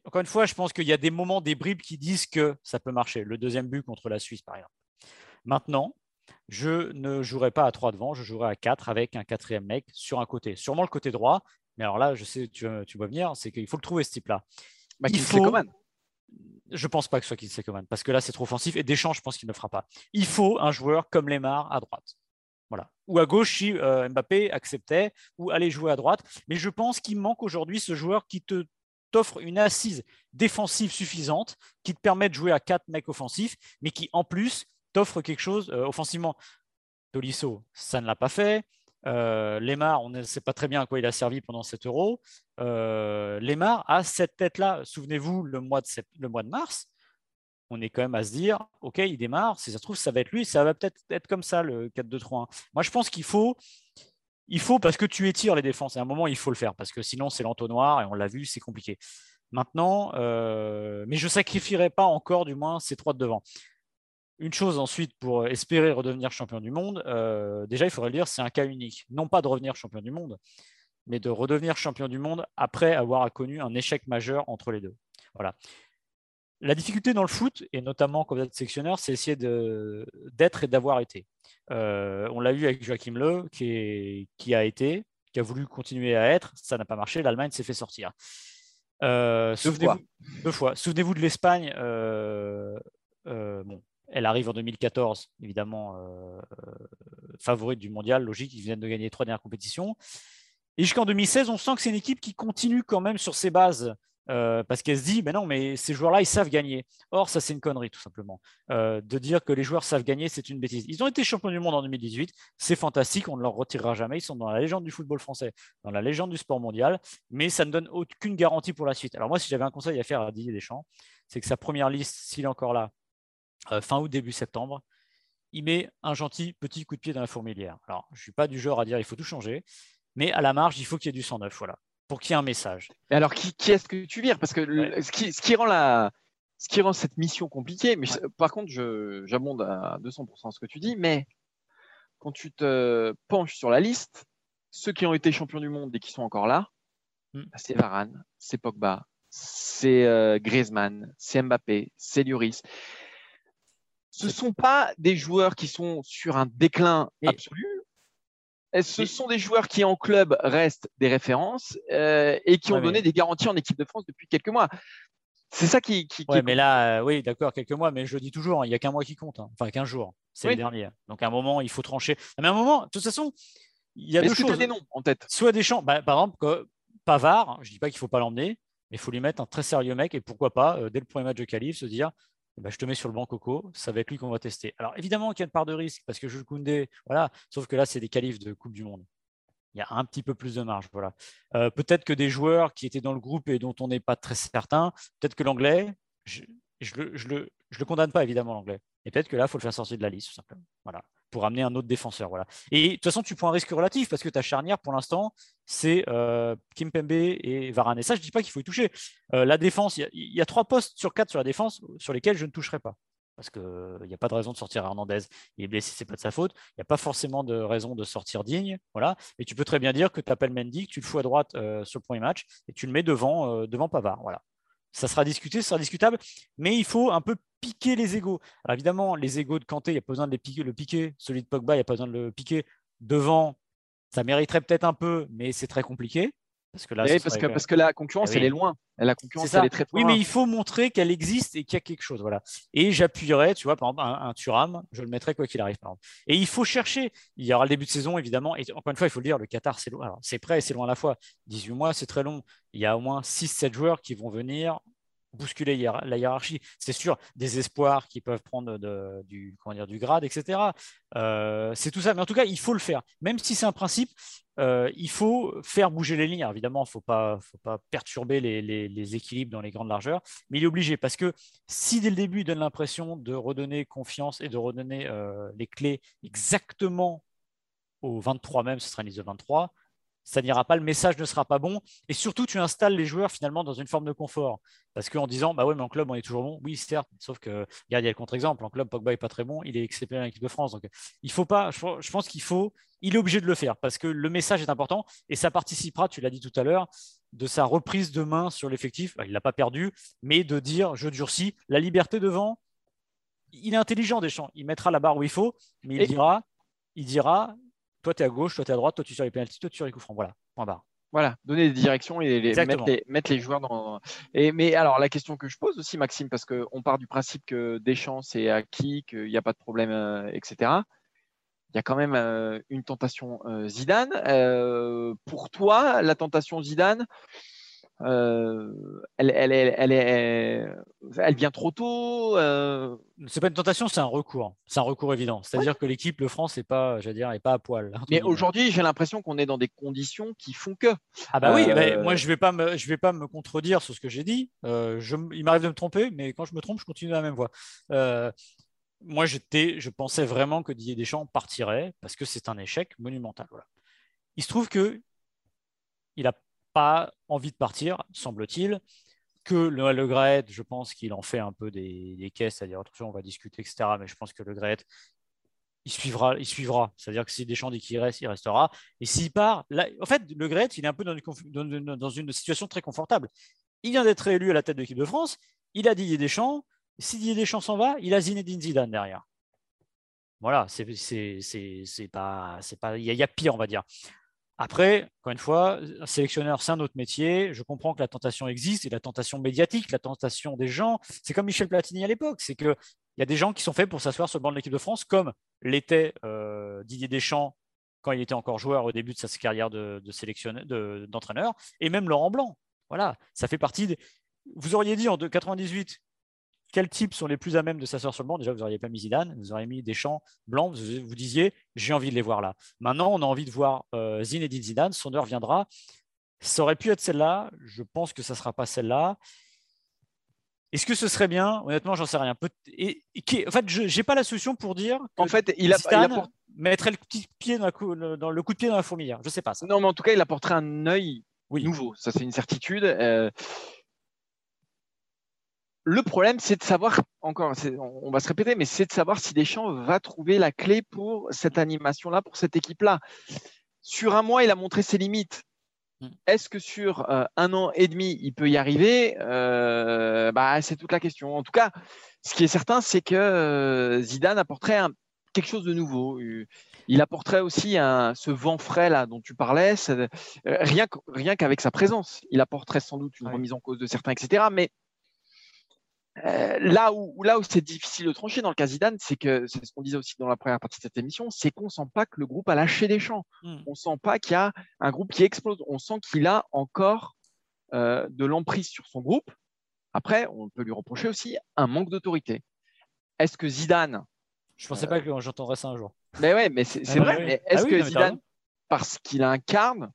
encore une fois, je pense qu'il y a des moments, des bribes qui disent que ça peut marcher. Le deuxième but contre la Suisse, par exemple. Maintenant, je ne jouerai pas à 3 devant, je jouerai à 4 avec un quatrième mec sur un côté. Sûrement le côté droit, mais alors là, je sais, tu, tu vas venir, c'est qu'il faut le trouver ce type-là. Bah, il faut... Je pense pas que ce soit Kingsley Coman, parce que là, c'est trop offensif. Et Deschamps, je pense qu'il ne le fera pas. Il faut un joueur comme Lemar à droite. Ou à gauche si euh, Mbappé acceptait, ou aller jouer à droite. Mais je pense qu'il manque aujourd'hui ce joueur qui te t'offre une assise défensive suffisante qui te permet de jouer à quatre mecs offensifs, mais qui en plus t'offre quelque chose euh, offensivement. Tolisso, ça ne l'a pas fait. Euh, Lemar, on ne sait pas très bien à quoi il a servi pendant 7 euros. Euh, Lemar a cette tête-là. Souvenez-vous, le, le mois de mars, on est quand même à se dire, OK, il démarre, si ça se trouve, ça va être lui, ça va peut-être être comme ça, le 4-2-3-1. Moi, je pense qu'il faut il faut parce que tu étires les défenses. À un moment, il faut le faire parce que sinon, c'est l'entonnoir et on l'a vu, c'est compliqué. Maintenant, euh, mais je ne sacrifierai pas encore, du moins, ces trois de devant. Une chose ensuite pour espérer redevenir champion du monde, euh, déjà, il faudrait le dire, c'est un cas unique. Non pas de revenir champion du monde, mais de redevenir champion du monde après avoir connu un échec majeur entre les deux. Voilà. La difficulté dans le foot, et notamment quand vous êtes sectionneur, c'est essayer d'être et d'avoir été. Euh, on l'a vu avec Joachim Le, qui, a été, qui a voulu continuer à être. Ça n'a pas marché. L'Allemagne s'est fait sortir. Euh, deux fois. Deux fois. Souvenez-vous de l'Espagne. Euh, bon, elle arrive en 2014, évidemment, favorite du mondial, logique. Ils viennent de gagner trois dernières compétitions. Et jusqu'en 2016, on sent que c'est une équipe qui continue quand même sur ses bases euh, parce qu'elle se dit, mais non, mais ces joueurs-là, ils savent gagner. Or, ça, c'est une connerie, tout simplement. Euh, de dire que les joueurs savent gagner, c'est une bêtise. Ils ont été champions du monde en 2018, c'est fantastique, on ne leur retirera jamais. Ils sont dans la légende du football français, dans la légende du sport mondial, mais ça ne donne aucune garantie pour la suite. Alors moi, si j'avais un conseil à faire à Didier Deschamps, c'est que sa première liste, s'il est encore là, euh, fin août, début septembre, il met un gentil petit coup de pied dans la fourmilière. Alors, je ne suis pas du genre à dire il faut tout changer, mais à la marge, il faut qu'il y ait du 109. Voilà pour qu'il y ait un message. Et alors, qui, est-ce que tu vires? Parce que ce, qui, rend la, ce qui rend cette mission compliquée, mais par contre, j'abonde à 200% ce que tu dis, mais quand tu te penches sur la liste, ceux qui ont été champions du monde et qui sont encore là, hmm. bah, c'est Varane, c'est Pogba, c'est euh, Griezmann, c'est Mbappé, c'est Lloris. Ce ne sont pas des joueurs qui sont sur un déclin absolu, ce sont des joueurs qui en club restent des références euh, et qui ont donné des garanties en équipe de France depuis quelques mois? C'est ça qui. qui, mais là, euh, oui, d'accord, quelques mois, mais je dis toujours, il n'y a qu'un mois qui compte, hein. enfin qu'un jour, c'est le dernier. Donc à un moment, il faut trancher. Mais à un moment, de toute façon, il y a deux choses. des noms en tête? Soit des champs, bah, par exemple, Pavard, je ne dis pas qu'il ne faut pas l'emmener, mais il faut lui mettre un très sérieux mec et pourquoi pas, euh, dès le premier match de qualif, se dire ben, je te mets sur le banc Coco, c'est avec lui qu'on va tester. Alors évidemment qu'il y a une part de risque parce que Jules Koundé, voilà, sauf que là c'est des qualifs de Coupe du Monde. Il y a un petit peu plus de marge. Voilà. Euh, peut-être que des joueurs qui étaient dans le groupe et dont on n'est pas très certain, peut-être que l'anglais, je je le condamne pas évidemment l'anglais. Et peut-être que là, il faut le faire sortir de la liste, tout simplement. Voilà pour amener un autre défenseur. Voilà. Et de toute façon, tu prends un risque relatif parce que ta charnière, pour l'instant, c'est euh, Kimpembe et Varane. Et ça, je ne dis pas qu'il faut y toucher. Euh, la défense, il y, a trois postes sur quatre sur la défense sur lesquels je ne toucherai pas. Parce qu'il n'y a pas de raison de sortir Hernandez. Il est blessé, ce n'est pas de sa faute. Il n'y a pas forcément de raison de sortir digne. Voilà. Et tu peux très bien dire que tu appelles Mendy, que tu le fous à droite euh, sur le premier match et tu le mets devant, devant Pavard. Ça sera discuté, ça sera discutable, mais il faut un peu piquer les égaux. Alors évidemment, les égaux de Kanté, il n'y a pas besoin de les piquer, le piquer. Celui de Pogba, il n'y a pas besoin de le piquer. Devant, ça mériterait peut-être un peu, mais c'est très compliqué. Parce que, là, parce, que, parce que la concurrence, eh elle est loin. La concurrence, elle est très, Oui, mais il faut montrer qu'elle existe et qu'il y a quelque chose. Voilà. Et j'appuierai, tu vois, par exemple, un, Turam, je le mettrai quoi qu'il arrive. Par exemple. Et il faut chercher. Il y aura le début de saison, évidemment. Et encore une fois, il faut le dire, le Qatar, c'est loin. C'est prêt et c'est loin à la fois. 18 mois, c'est très long. Il y a au moins 6-7 joueurs qui vont venir bousculer la hiérarchie. C'est sûr, des espoirs qui peuvent prendre du, comment dire, du grade, etc. Euh, c'est tout ça. Mais en tout cas, il faut le faire. Même si c'est un principe, euh, il faut faire bouger les lignes. évidemment, il ne faut pas, faut pas perturber les, équilibres dans les grandes largeurs, mais il est obligé parce que si dès le début, il donne l'impression de redonner confiance et de redonner euh, les clés exactement au 23 même, ce sera une liste de 23, ça n'ira pas, le message ne sera pas bon. Et surtout, tu installes les joueurs finalement dans une forme de confort. Parce qu'en disant, bah ouais, mais en club, on est toujours bon. Oui, certes, sauf que, regarde, il y a le contre-exemple. En club, Pogba n'est pas très bon, il est exceptionnel en équipe de France. Donc, il faut pas, je pense qu'il faut, il est obligé de le faire parce que le message est important et ça participera, tu l'as dit tout à l'heure, de sa reprise de main sur l'effectif. Il ne l'a pas perdu, mais de dire, je durcis, la liberté devant. Il est intelligent, Deschamps. Il mettra la barre où il faut, mais il dira, il dira, toi, tu es à gauche, toi, tu es à droite, toi, tu sur les pénalties, toi, tu sur les coups francs. Voilà, point barre. Voilà, donner des directions et mettre, les, joueurs dans. Et, mais alors, la question que je pose aussi, Maxime, parce qu'on part du principe que Deschamps, c'est acquis, qu'il n'y a pas de problème, euh, etc. Il y a quand même euh, une tentation euh, Zidane. pour toi, la tentation Zidane, euh, elle, elle, elle, elle, vient trop tôt. Euh... C'est pas une tentation, c'est un recours. C'est un recours évident. C'est-à-dire que l'équipe, le France, n'est pas, dire, est pas à poil. Mais aujourd'hui, j'ai l'impression qu'on est dans des conditions qui font que. Ah bah oui, euh, moi je vais pas me, je vais pas me contredire sur ce que j'ai dit. Euh, je, il m'arrive de me tromper, mais quand je me trompe, je continue dans la même voie. moi, j'étais, je pensais vraiment que Didier Deschamps partirait parce que c'est un échec monumental. Voilà. Il se trouve que il a pas envie de partir, semble-t-il. Que le, le Graet, je pense qu'il en fait un peu des, caisses, c'est-à-dire, attention, on va discuter, etc. Mais je pense que le Graet, il suivra, il suivra. C'est-à-dire que si Deschamps dit qu'il reste, il restera. Et s'il part, en fait, le Graet, il est un peu dans une, dans une situation très confortable. Il vient d'être élu à la tête de l'équipe de France. Il a Didier Deschamps. Si Didier Deschamps s'en va, il a Zinedine Zidane derrière. Voilà, c'est pas, c'est pas, il y, a pire, on va dire. Après, encore une fois, sélectionneur, c'est un autre métier. Je comprends que la tentation existe et la tentation médiatique, la tentation des gens. C'est comme Michel Platini à l'époque. C'est qu'il y a des gens qui sont faits pour s'asseoir sur le banc de l'équipe de France, comme l'était euh, Didier Deschamps quand il était encore joueur au début de sa carrière de, de d'entraîneur, et même Laurent Blanc. Voilà, ça fait partie. Des... Vous auriez dit en 98 quels types sont les plus à même de s'asseoir sur le banc? Déjà, vous n'auriez pas mis Zidane, vous auriez mis Deschamps, Blanc, vous, vous disiez j'ai envie de les voir là. Maintenant, on a envie de voir euh, Zinedine Zidane, son heure viendra. Ça aurait pu être celle-là, je pense que ça ne sera pas celle-là. Est-ce que ce serait bien? Honnêtement, j'en sais rien. et, en fait, je n'ai pas la solution pour dire. en fait, il, a, Zidane mettrait le, petit pied dans, le coup de pied dans la fourmilière. Je ne sais pas ça. Non, mais en tout cas, il apporterait un œil nouveau. Ça, c'est une certitude. Euh, le problème, c'est de savoir, encore, on va se répéter, mais c'est de savoir si Deschamps va trouver la clé pour cette animation-là, pour cette équipe-là. Sur un mois, il a montré ses limites. Hmm. Est-ce que sur euh, un an et demi, il peut y arriver? Euh, bah, C'est toute la question. En tout cas, ce qui est certain, c'est que euh, Zidane apporterait quelque chose de nouveau. Il apporterait aussi ce vent frais là dont tu parlais, rien, rien qu'avec sa présence. Il apporterait sans doute une remise en cause de certains, etc. Mais euh, là où, là où c'est difficile de trancher dans le cas Zidane, c'est que c'est ce qu'on disait aussi dans la première partie de cette émission, c'est qu'on sent pas que le groupe a lâché des champs. Hmm. On sent pas qu'il y a un groupe qui explose. On sent qu'il a encore euh, de l'emprise sur son groupe. Après, on peut lui reprocher aussi un manque d'autorité. Est-ce que Zidane Je pensais pas que j'entendrais ça un jour. Mais ouais, mais c'est ah vrai. Mais est-ce ah que Zidane, parce qu'il incarne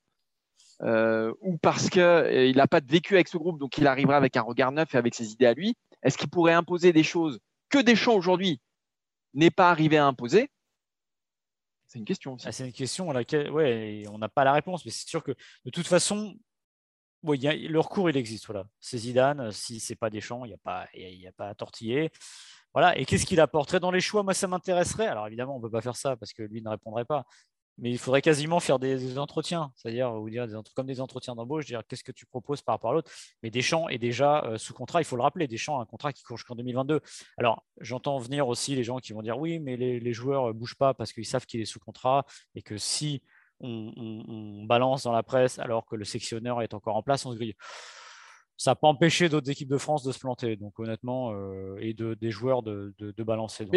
euh, ou parce qu'il n'a pas vécu avec ce groupe, donc il arrivera avec un regard neuf et avec ses idées à lui, est-ce qu'il pourrait imposer des choses que Deschamps aujourd'hui n'est pas arrivé à imposer? C'est une question ah, c'est une question à laquelle ouais, on n'a pas la réponse, mais c'est sûr que de toute façon, le recours, il existe. Voilà. C'est Zidane, si ce n'est pas Deschamps, il n'y a, pas, a pas à tortiller. Voilà. Et qu'est-ce qu'il apporterait dans les choix? Moi, ça m'intéresserait. Alors évidemment, on ne peut pas faire ça parce que lui ne répondrait pas mais il faudrait quasiment faire des, entretiens, c'est-à-dire ou dire comme des entretiens d'embauche, dire qu'est-ce que tu proposes par rapport à l'autre. Mais Deschamps est déjà euh, sous contrat, il faut le rappeler. Deschamps a un contrat qui court jusqu'en 2022. Alors j'entends venir aussi les gens qui vont dire oui, mais les, joueurs ne bougent pas parce qu'ils savent qu'il est sous contrat et que si on, balance dans la presse alors que le sectionneur est encore en place, on se grille. Ça n'a pas empêché d'autres équipes de France de se planter, donc honnêtement, euh, et de, des joueurs de, balancer.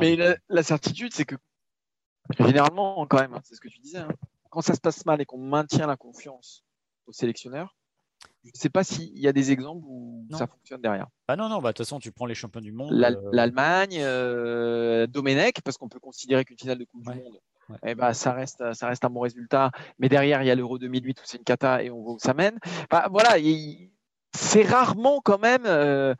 mais, la certitude, c'est que Généralement, quand même, c'est ce que tu disais, hein. quand ça se passe mal et qu'on maintient la confiance au sélectionneur, je ne sais pas s'il y a des exemples où ça fonctionne derrière. Bah non, non, bah, de toute façon, tu prends les champions du monde. Euh, L'Allemagne, euh, Domenech, parce qu'on peut considérer qu'une finale de Coupe du Monde, eh bah, ça, reste, ça reste un bon résultat. Mais derrière, il y a l'Euro 2008 où c'est une cata et on voit où ça mène. Bah, voilà, c'est rarement quand même euh,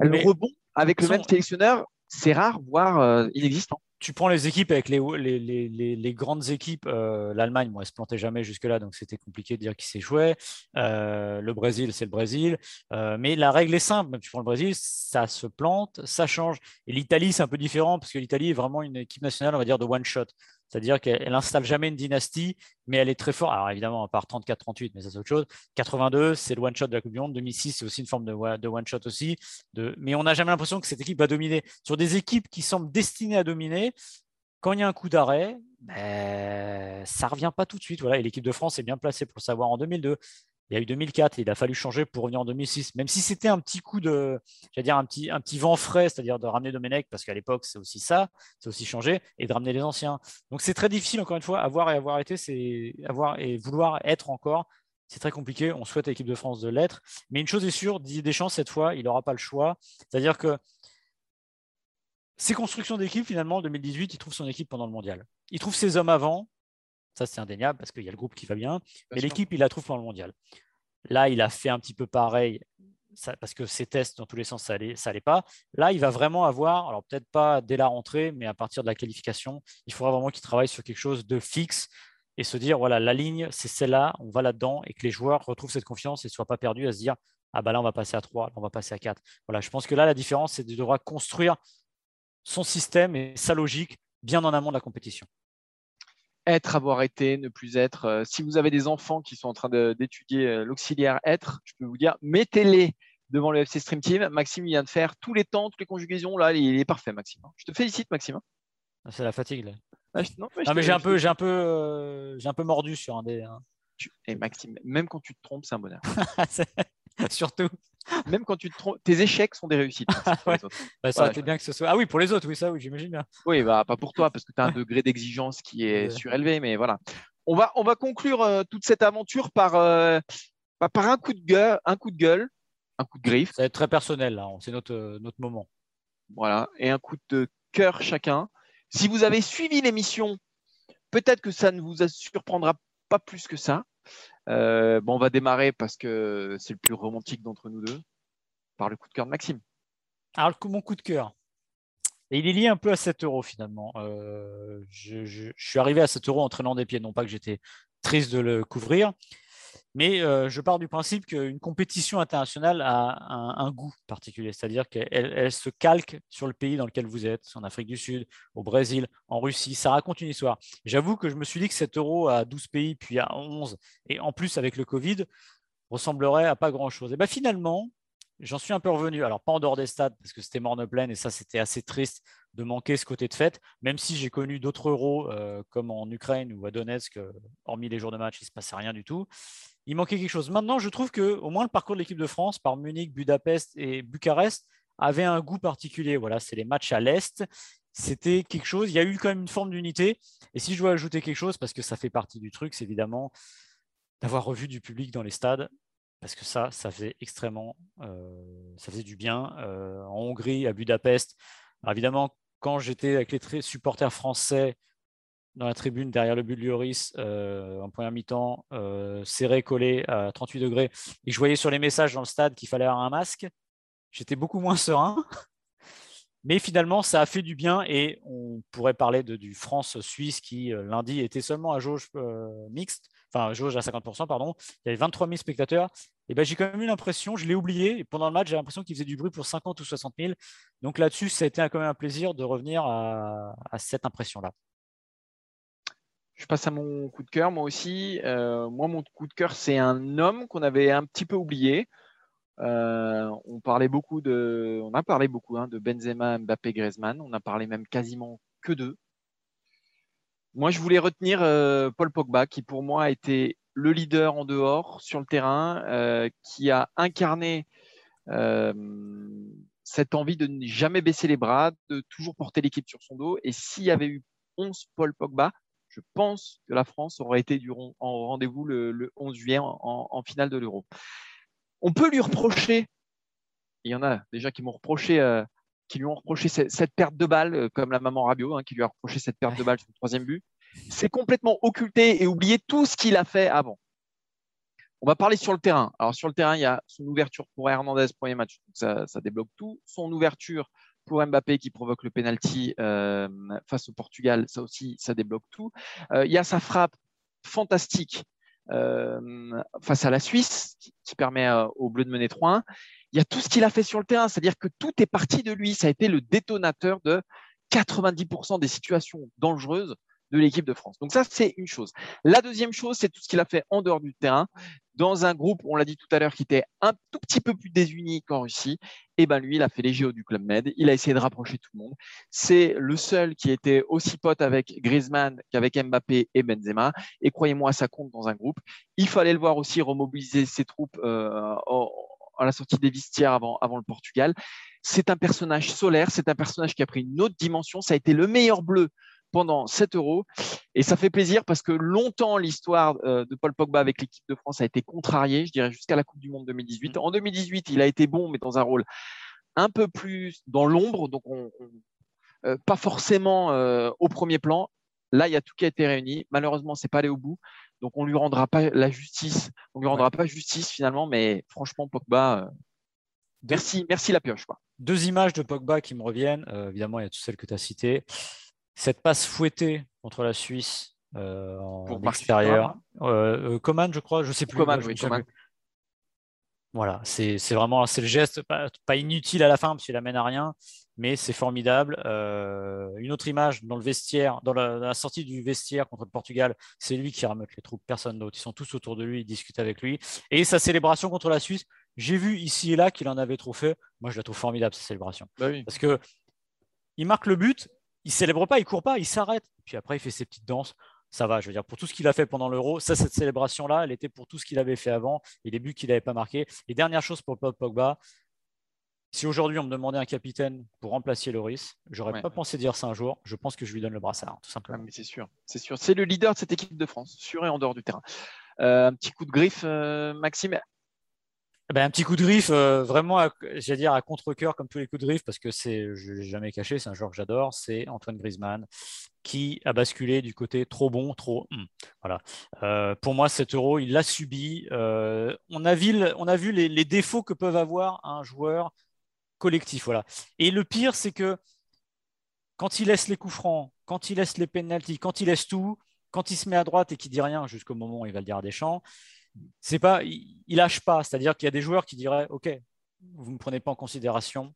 le rebond avec le même sélectionneur. C'est rare, voire inexistant tu prends les équipes avec les, grandes équipes, euh, l'Allemagne, moi, elle se plantait jamais jusque-là, donc c'était compliqué de dire qui s'échouait. Euh, le Brésil, c'est le Brésil. Euh, mais la règle est simple, tu prends le Brésil, ça se plante, ça change. Et l'Italie, c'est un peu différent, parce que l'Italie est vraiment une équipe nationale, on va dire, de one-shot. C'est-à-dire qu'elle n'installe jamais une dynastie, mais elle est très forte. Alors évidemment, à part 34-38, mais ça c'est autre chose. 82, c'est le one-shot de la Coupe du Monde. 2006, c'est aussi une forme de, one-shot aussi. Mais on n'a jamais l'impression que cette équipe va dominer. Sur des équipes qui semblent destinées à dominer, quand il y a un coup d'arrêt, ben, ça ne revient pas tout de suite. Et l'équipe de France est bien placée pour le savoir en 2002. Il y a eu 2004, il a fallu changer pour revenir en 2006. Même si c'était un petit coup de, dire un petit, un petit vent frais, c'est-à-dire de ramener Domenech, parce qu'à l'époque c'est aussi ça, c'est aussi changé, et de ramener les anciens. Donc c'est très difficile encore une fois, avoir et avoir été, c'est avoir et vouloir être encore, c'est très compliqué. On souhaite à l'équipe de France de l'être, mais une chose est sûre, Didier Deschamps cette fois, il n'aura pas le choix. C'est-à-dire que ses constructions d'équipe, finalement, en 2018, il trouve son équipe pendant le mondial. Il trouve ses hommes avant, ça, c'est indéniable parce qu'il y a le groupe qui va bien. mais l'équipe, il la trouve pendant le mondial. Là, il a fait un petit peu pareil parce que ses tests, dans tous les sens, ça n'allait pas. Là, il va vraiment avoir, alors peut-être pas dès la rentrée, mais à partir de la qualification, il faudra vraiment qu'il travaille sur quelque chose de fixe et se dire, voilà, la ligne, c'est celle-là, on va là-dedans et que les joueurs retrouvent cette confiance et ne soient pas perdus à se dire, ah bah là, on va passer à 3, on va passer à 4. Voilà, je pense que là, la différence, c'est de devoir construire son système et sa logique bien en amont de la compétition être, avoir été, ne plus être. Euh, si vous avez des enfants qui sont en train d'étudier euh, l'auxiliaire être, je peux vous dire, mettez-les devant le FC Stream Team. Maxime vient de faire tous les temps, toutes les conjugaisons. Là, il est parfait, Maxime. Je te félicite, Maxime. Ah, c'est la fatigue. Là. Ah, non, mais, j'ai un peu, j'ai un peu, euh, j'ai un peu mordu sur un des. Hein. Et Maxime, même quand tu te trompes, c'est un bonheur. <laughs> Surtout. Même quand tu te trompes, tes échecs sont des réussites. <laughs> Bah, ça aurait été bien que ce soit. Ah oui, pour les autres, oui, ça, oui, j'imagine bien. Oui, bah, pas pour toi, parce que tu as un degré d'exigence qui est surélevé, mais voilà. On va, on va conclure euh, toute cette aventure par, euh, bah, par un coup de gueule, un coup de gueule, un coup de griffe. Ça va être très personnel là, c'est notre, euh, notre moment. Voilà, et un coup de cœur chacun. Si vous avez suivi l'émission, peut-être que ça ne vous surprendra pas plus que ça. Euh, bon, on va démarrer parce que c'est le plus romantique d'entre nous deux, par le coup de cœur de Maxime. Alors, mon coup de cœur. Et il est lié un peu à 7 euros finalement. Euh, je, je, suis arrivé à 7 euros en traînant des pieds, non pas que j'étais triste de le couvrir, mais euh, je pars du principe qu'une compétition internationale a un, goût particulier, c'est-à-dire qu'elle se calque sur le pays dans lequel vous êtes, en Afrique du Sud, au Brésil, en Russie. Ça raconte une histoire. J'avoue que je me suis dit que 7 euros à 12 pays, puis à 11, et en plus avec le Covid, ressemblerait à pas grand-chose. Et bien finalement, j'en suis un peu revenu. Alors, pas en dehors des stades, parce que c'était morne pleine, et ça, c'était assez triste de manquer ce côté de fête, même si j'ai connu d'autres euros, euh, comme en Ukraine ou à Donetsk, euh, hormis les jours de match, il ne se passait rien du tout il manquait quelque chose. Maintenant, je trouve que au moins le parcours de l'équipe de France par Munich, Budapest et Bucarest avait un goût particulier. Voilà, c'est les matchs à l'est. C'était quelque chose. Il y a eu quand même une forme d'unité. Et si je dois ajouter quelque chose, parce que ça fait partie du truc, c'est évidemment d'avoir revu du public dans les stades, parce que ça, ça faisait extrêmement, euh, ça faisait du bien. Euh, en Hongrie, à Budapest, évidemment, quand j'étais avec les supporters français dans la tribune derrière le but de Lloris euh, en première mi-temps, serré, collé à 38 degrés, et je voyais sur les messages dans le stade qu'il fallait avoir un masque, j'étais beaucoup moins serein. <laughs> Mais finalement, ça a fait du bien et on pourrait parler de, du France-Suisse qui, lundi, était seulement à jauge mixte, enfin jauge à 50%, pardon. Il y avait 23 000 spectateurs. Et ben, j'ai quand même eu l'impression, je l'ai oublié, pendant le match, j'ai l'impression qu'il faisait du bruit pour 50 ou 60 000. Donc là-dessus, ça a été quand même un plaisir de revenir à cette impression-là. Je passe à mon coup de cœur, moi aussi. Euh, moi, mon coup de cœur, c'est un homme qu'on avait un petit peu oublié. Euh, on parlait beaucoup de, on a parlé beaucoup hein, de Benzema, Mbappé, Griezmann. On a parlé même quasiment que d'eux. Moi, je voulais retenir euh, Paul Pogba, qui pour moi a été le leader en dehors, sur le terrain, qui a incarné cette envie de ne jamais baisser les bras, de toujours porter l'équipe sur son dos. Et s'il y avait eu 11 Paul Pogba, je pense que la France aurait été en rendez-vous le, 11 juillet en, finale de l'Euro. On peut lui reprocher, il y en a déjà qui m'ont reproché, euh, qui lui ont reproché cette, perte de balle, euh, comme la maman Rabiot, hein, qui lui a reproché cette perte de balle sur le troisième but. C'est complètement occulté et oublié tout ce qu'il a fait avant. On va parler sur le terrain. Alors sur le terrain, il y a son ouverture pour Hernandez, premier match, ça, ça débloque tout. Son ouverture pour Mbappé qui provoque le penalty euh, face au Portugal, ça aussi, ça débloque tout. Euh, il y a sa frappe fantastique euh, face à la Suisse qui, permet au Bleu de mener 3-1. Il y a tout ce qu'il a fait sur le terrain, c'est-à-dire que tout est parti de lui. Ça a été le détonateur de 90% des situations dangereuses de l'équipe de France. Donc ça, c'est une chose. La deuxième chose, c'est tout ce qu'il a fait en dehors du terrain, dans un groupe, on l'a dit tout à l'heure, qui était un tout petit peu plus désuni qu'en Russie. Et ben lui, il a fait les JO du Club Med. Il a essayé de rapprocher tout le monde. C'est le seul qui était aussi pote avec Griezmann qu'avec Mbappé et Benzema. Et croyez-moi, ça compte dans un groupe. Il fallait le voir aussi remobiliser ses troupes euh, à la sortie des vestiaires avant, avant le Portugal. C'est un personnage solaire, c'est un personnage qui a pris une autre dimension. Ça a été le meilleur bleu pendant 7 euros. Et ça fait plaisir parce que longtemps, l'histoire euh, de Paul Pogba avec l'équipe de France a été contrariée, je dirais, jusqu'à la Coupe du Monde 2018. Mm. En 2018, il a été bon, mais dans un rôle un peu plus dans l'ombre, donc euh, pas forcément euh, au premier plan. Là, il y a tout qui a été réuni. Malheureusement, c'est pas allé au bout. Donc, on lui rendra pas la justice. On lui rendra pas justice finalement, mais franchement, Pogba, merci, merci la pioche. Quoi. Deux images de Pogba qui me reviennent. évidemment, il y a toutes celles que tu as citées cette passe fouettée contre la Suisse euh, en extérieur. Euh, euh, Coman, je crois, je sais plus. Coman, oui, Voilà, c'est vraiment c'est le geste, pas, inutile à la fin parce qu'il amène à rien, mais c'est formidable. une autre image dans le vestiaire, dans la, sortie du vestiaire contre le Portugal, c'est lui qui remeute les troupes, personne d'autre. Ils sont tous autour de lui, ils discutent avec lui. Et sa célébration contre la Suisse, j'ai vu ici et là qu'il en avait trop fait. Moi, je la trouve formidable, cette célébration. Bah parce que il marque le but il célèbre pas, il court pas, il s'arrête. Puis après, il fait ses petites danses. Ça va, je veux dire, pour tout ce qu'il a fait pendant l'Euro, ça, cette célébration-là, elle était pour tout ce qu'il avait fait avant et les buts qu'il n'avait pas marqués. Et dernière chose pour Pogba, si aujourd'hui on me demandait un capitaine pour remplacer Loris, j'aurais n'aurais pas pensé dire ça un jour. Je pense que je lui donne le brassard, tout simplement. mais c'est sûr, c'est sûr. C'est le leader de cette équipe de France, sur et en dehors du terrain. Euh, un petit coup de griffe, euh, Maxime? eh ben, un petit coup de griffe, euh, vraiment, j'allais dire à contre-coeur comme tous les coups de griffe, parce que c'est, je l'ai jamais caché, c'est un joueur que j'adore, c'est Antoine Griezmann qui a basculé du côté trop bon, trop. Hmm, voilà. Euh, pour moi, cet euro, il l'a subi. Euh, on a vu, on a vu les, défauts que peuvent avoir un joueur collectif. Voilà. Et le pire, c'est que quand il laisse les coups francs, quand il laisse les pénalties, quand il laisse tout, quand il se met à droite et qu'il dit rien jusqu'au moment où il va le dire à Deschamps, c'est pas, il, lâche pas. C'est-à-dire qu'il y a des joueurs qui diraient, ok, vous ne me prenez pas en considération,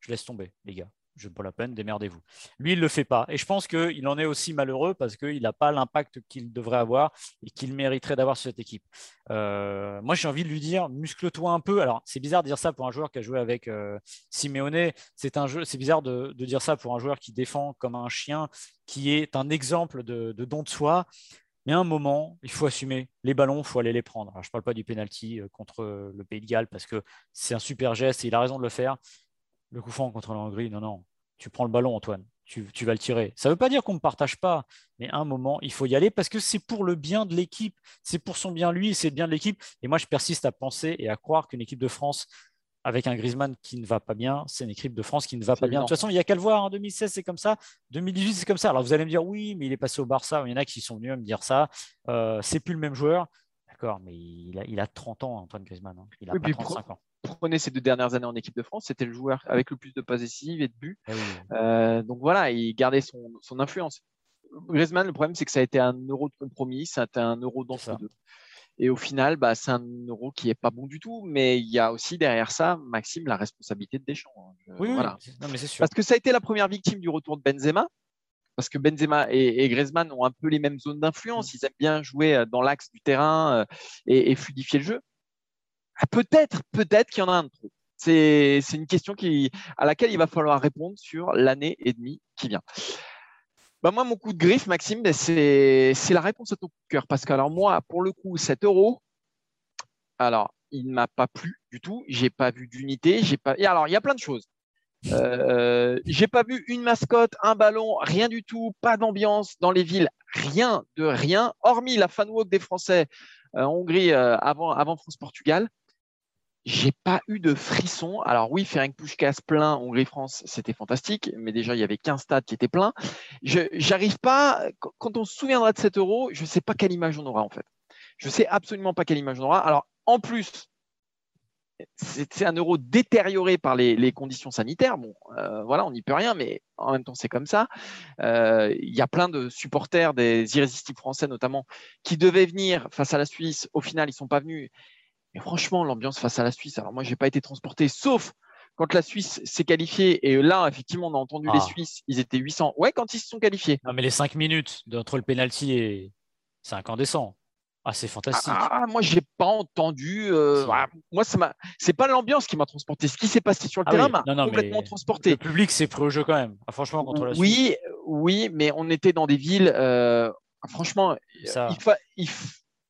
je laisse tomber, les gars. Je pas la peine, démerdez-vous. Lui, il ne le fait pas. Et je pense qu'il en est aussi malheureux parce qu'il n'a pas l'impact qu'il devrait avoir et qu'il mériterait d'avoir sur cette équipe. Euh, moi, j'ai envie de lui dire, muscle-toi un peu. Alors, c'est bizarre de dire ça pour un joueur qui a joué avec euh. C'est bizarre de, dire ça pour un joueur qui défend comme un chien, qui est un exemple de, de don de soi. Mais à un moment, il faut assumer les ballons, il faut aller les prendre. je ne parle pas du penalty euh, contre euh, le Pays de Galles parce que c'est un super geste et il a raison de le faire. Le coup franc contre la Hongrie, non, non. Tu prends le ballon, Antoine. Tu, vas le tirer. Ça ne veut pas dire qu'on ne partage pas, mais à un moment, il faut y aller parce que c'est pour le bien de l'équipe. C'est pour son bien lui, c'est le bien de l'équipe. Et moi, je persiste à penser et à croire qu'une équipe de France avec un Griezmann qui ne va pas bien, c'est une équipe de France qui ne va pas bien. De toute façon, il n'y a qu'à le voir. En 2016, c'est comme ça. 2018, c'est comme ça. Alors vous allez me dire, oui, mais il est passé au Barça. Il y en a qui sont venus à me dire ça. Euh, c'est plus le même joueur. D'accord, mais il a, 30 ans, Antoine Griezmann. Hein. Il a pas 35 ans. Prenez ces deux dernières années en équipe de France, c'était le joueur avec le plus de passes décisives et de buts. Eh euh, donc voilà, il gardait son, influence. Griezmann, le problème, c'est que ça a été un euro de compromis, ça a été un euro d'entre deux. Et au final, bah, c'est un euro qui n'est pas bon du tout. Mais il y a aussi derrière ça, Maxime, la responsabilité de Deschamps. Hein. oui, voilà. mais sûr. Parce que ça a été la première victime du retour de Benzema. Parce que Benzema et, Griezmann ont un peu les mêmes zones d'influence. Mm. Ils aiment bien jouer euh, dans l'axe du terrain euh, et, fluidifier le jeu. Ah, peut-être, peut-être qu'il y en a un de trop. C'est une question à laquelle il va falloir répondre sur l'année et demie qui vient. Bah moi, mon coup de griffe, Maxime, ben, c'est la réponse à ton cœur. Parce que, alors, moi, pour le coup, 7 euros, alors, il ne m'a pas plu du tout. J'ai pas vu d'unité. Pas. Et alors, il y a plein de choses. Euh, j'ai pas vu une mascotte, un ballon, rien du tout, pas d'ambiance dans les villes, rien de rien, hormis la fan walk des Français euh, en Hongrie euh, avant France-Portugal j'ai pas eu de frisson. Alors oui, faire Ferenc casse plein Hongrie-France, c'était fantastique, mais déjà il y avait 15 stades qui étaient pleins. Je j'arrive pas, quand on se souviendra de 7 euros, je sais pas quelle image on aura en fait. Je sais absolument pas quelle image on aura. Alors en plus, c'est un euro détérioré par les, conditions sanitaires. Bon, euh, voilà, on n'y peut rien, mais en même temps, c'est comme ça. Euh, il y a plein de supporters des irrésistibles français, notamment, qui devaient venir face à la Suisse. Au final, ils sont pas venus. Et franchement, l'ambiance face à la Suisse, alors moi, j'ai pas été transporté, sauf quand la Suisse s'est qualifiée. Et là, effectivement, on a entendu les ah. Suisses, ils étaient 800. Ouais, quand ils se sont qualifiés. Non, mais les 5 minutes entre le penalty et c'est incandescent. Ah, c'est fantastique. Ah, ah moi, j'ai pas entendu. Euh, moi, c'est pas l'ambiance qui m'a transporté. Ce qui s'est passé sur le terrain m'a complètement transporté. Le public s'est pris au jeu quand même. franchement, contre la Suisse. Oui, oui, mais on était dans des villes. Euh, franchement, il, fa il,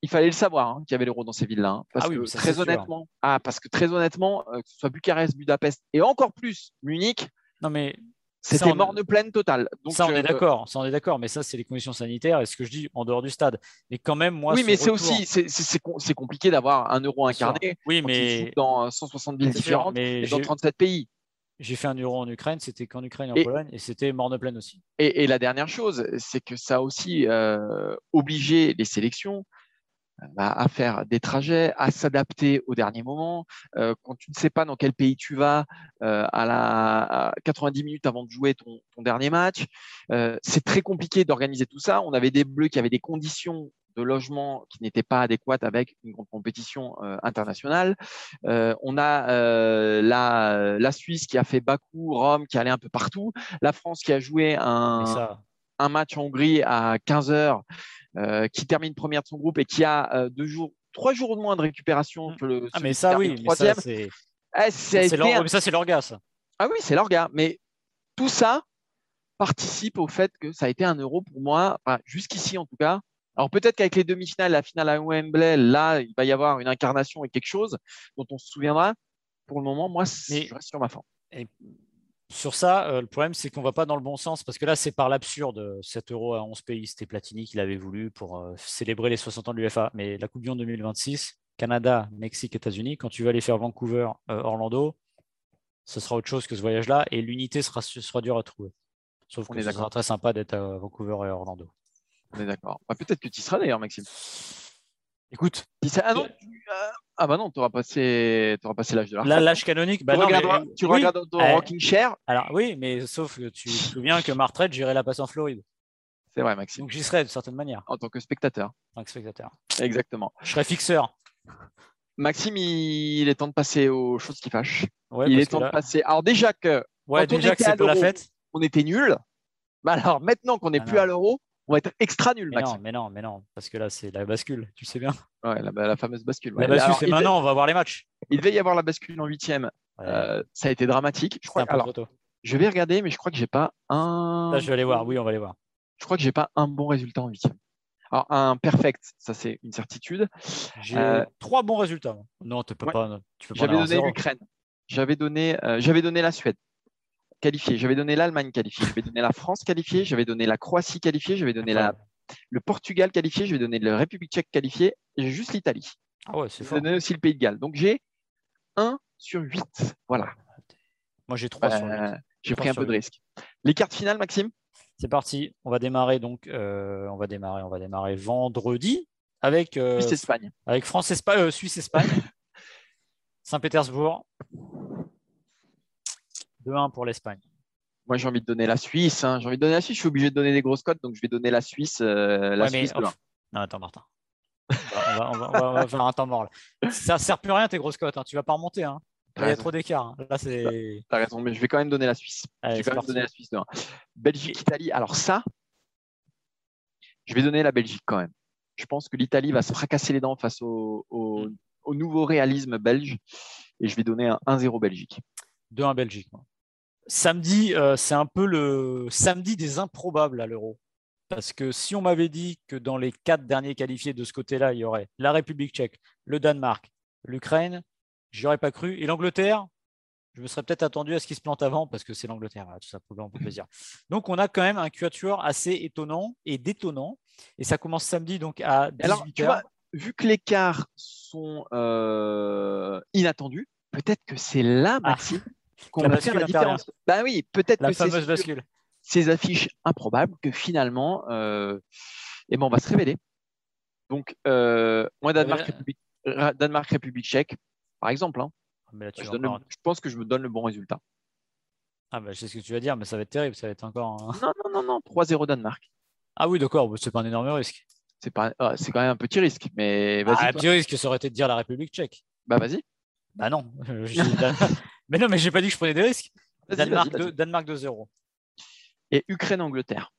il fallait le savoir hein, qu'il y avait l'euro dans ces villes-là. Hein, parce, ah que, très honnêtement, ah, parce que très honnêtement, euh, que ce soit Bucarest, Budapest et encore plus Munich, non mais c'était morne pleine totale. Donc, ça, on est euh, d'accord. Ça, on est d'accord. Mais ça, c'est les conditions sanitaires et ce que je dis en dehors du stade. Mais quand même, moi. Oui, mais c'est aussi c'est compliqué d'avoir un euro incarné. Oui, mais dans 160 villes différentes et dans 37 pays. J'ai fait un euro en Ukraine, c'était qu'en Ukraine et en Pologne, et c'était morne pleine aussi. Et, la dernière chose, c'est que ça a aussi euh, obligé les sélections à faire des trajets, à s'adapter au dernier moment. Euh, quand tu ne sais pas dans quel pays tu vas euh, à la 90 minutes avant de jouer ton, dernier match, euh, c'est très compliqué d'organiser tout ça. On avait des bleus qui avaient des conditions de logement qui n'étaient pas adéquates avec une grande compétition internationale. on a la, la, Suisse qui a fait Bakou, Rome, qui allait un peu partout. La France qui a joué un, un match en Hongrie à 15 heures qui termine première de son groupe et qui a euh, deux jours, trois jours de moins de récupération mm. que le. Ah, mais ça, oui, troisième. c'est. Eh, ça, c'est l'orga, ça. Ah oui, c'est l'orga. Mais tout ça participe au fait que ça a été un euro pour moi, jusqu'ici en tout cas. Alors peut-être qu'avec les demi-finales, la finale à Wembley, là, il va y avoir une incarnation et quelque chose dont on se souviendra. Pour le moment, moi, je reste sur ma fin sur ça, euh, le problème, c'est qu'on ne va pas dans le bon sens parce que là, c'est par l'absurde. 7 euros à 11 pays, c'était Platini qui l'avait voulu pour euh, célébrer les 60 ans de l'UFA. Mais la Coupe du Monde 2026, Canada, Mexique, États-Unis. Quand tu vas aller faire Vancouver, euh, Orlando, ce sera autre chose que ce voyage-là et l'unité sera, sera dure à trouver. Sauf On que est ce sera très sympa d'être à Vancouver et Orlando. On est d'accord. Bah, Peut-être que tu y seras d'ailleurs, Maxime. Écoute, Ah non, ah, ah bah non, tu auras passé, passé l'âge de la l'âge canonique, bah tu non, mais- tu oui, regardes ton euh, rocking chair. Alors oui, mais sauf que tu te souviens que ma retraite, j'irai la passer en Floride. C'est vrai, Maxime. Donc j'y serai de certaine manière, En tant que spectateur. en tant que spectateur. Exactement. Je serai fixeur. Maxime, il est temps de passer aux choses qui fâchent. Ouais, il est que temps là- de passer. Alors déjà que Ouais, quand on déjà que était à c'est pour la l'Euro, fête. on était nul. Bah alors maintenant qu'on n'est Ah plus à l'euro, on va être extra nul, Mais non, mais non, mais non, parce que là, c'est la bascule, tu sais bien. Ouais, la, bah, la fameuse bascule. La bascule, c'est maintenant, on va voir les matchs. il devait y avoir la bascule en huitième. Ouais, Euh, ça a été dramatique. Je crois. un peu Alors, trop tôt. je vais regarder, mais je crois que j'ai pas un. Là, je vais aller voir. Oui, on va aller voir. Je crois que j'ai pas un bon résultat en huitième. Alors un perfect, ça c'est une certitude. J'ai Euh, trois bons résultats. Non, tu peux ouais. pas. Tu peux J'avais donné l'Ukraine. J'avais donné, euh, j'avais donné la Suède qualifiée. J'avais donné l'Allemagne qualifiée. J'avais donné la France qualifiée. J'avais donné la Croatie qualifiée. J'avais donné la, le Portugal qualifié. J'avais donné la République tchèque qualifiée. J'ai juste l'Italie. Ah ouais, c'est J'ai donné aussi le Pays de Galles. Donc j'ai 1 sur 8. Voilà. Moi, j'ai trois sur Euh, huit. j'ai pris un peu de risque. Les cartes finales, Maxime? C'est parti. On va démarrer donc. euh, on va démarrer. On va démarrer vendredi avec euh, Suisse Espagne. avec France Espagne, euh, Suisse Espagne, <laughs> Saint-Pétersbourg. 2-1 pour l'Espagne. Moi j'ai envie de donner la Suisse. hein. J'ai envie de donner la Suisse. Je suis obligé de donner des grosses cotes. Donc je vais donner la Suisse. euh, la Ouais, mais- Suisse un. Non, attends, Martin. On va, on va- on va- on va faire un temps mort là. Ça sert plus à rien tes grosses cotes. Hein. Tu vas pas remonter. Hein. Il y a trop d'écart. Là, c'est. T'as raison, mais je vais quand même donner la Suisse. Allez, je vais quand même donner la Suisse 1. Belgique, Italie. Alors ça, je vais donner la Belgique quand même. Je pense que l'Italie va se fracasser les dents face au, au- Mm. au nouveau réalisme belge. Et je vais donner un 1-0 Belgique. 2-1 Belgique. moi. Samedi, euh, c'est un peu le samedi des improbables à l'Euro. Parce que si on m'avait dit que dans les quatre derniers qualifiés de ce côté-là, il y aurait la République tchèque, le Danemark, l'Ukraine, j'y aurais pas cru. Et l'Angleterre, je me serais peut-être attendu à ce qu'il se plante avant parce que c'est l'Angleterre. Voilà, tout ça pour plaisir. Donc on a quand même un quatuor assez étonnant et détonnant. Et ça commence samedi donc à 18h. Alors, tu vois, vu que les quarts sont euh, inattendus, peut-être que c'est là, Maxime, Ah. La va faire la différence. Bah oui, peut-être que c'est ces affiches improbables que finalement, euh, eh ben, on va se révéler. Donc, euh, moi, Danemark. République, Danemark, République tchèque, par exemple, hein, Mais là, tu je, le- pense que je me donne le bon résultat. Ah, bah, je sais ce que tu vas dire, mais ça va être terrible. Ça va être encore. un- Non, non, non, non, 3-0 Danemark. Ah oui, d'accord. bah, c'est pas un énorme risque. C'est pas, ah, quand même un petit risque, mais vas-y. Ah, un petit risque, ça aurait été de dire la République tchèque. Bah vas-y. Bah non. <laughs> mais non, mais j'ai pas dit que je prenais des risques. Danemark, Danemark 2-0. Et Ukraine-Angleterre.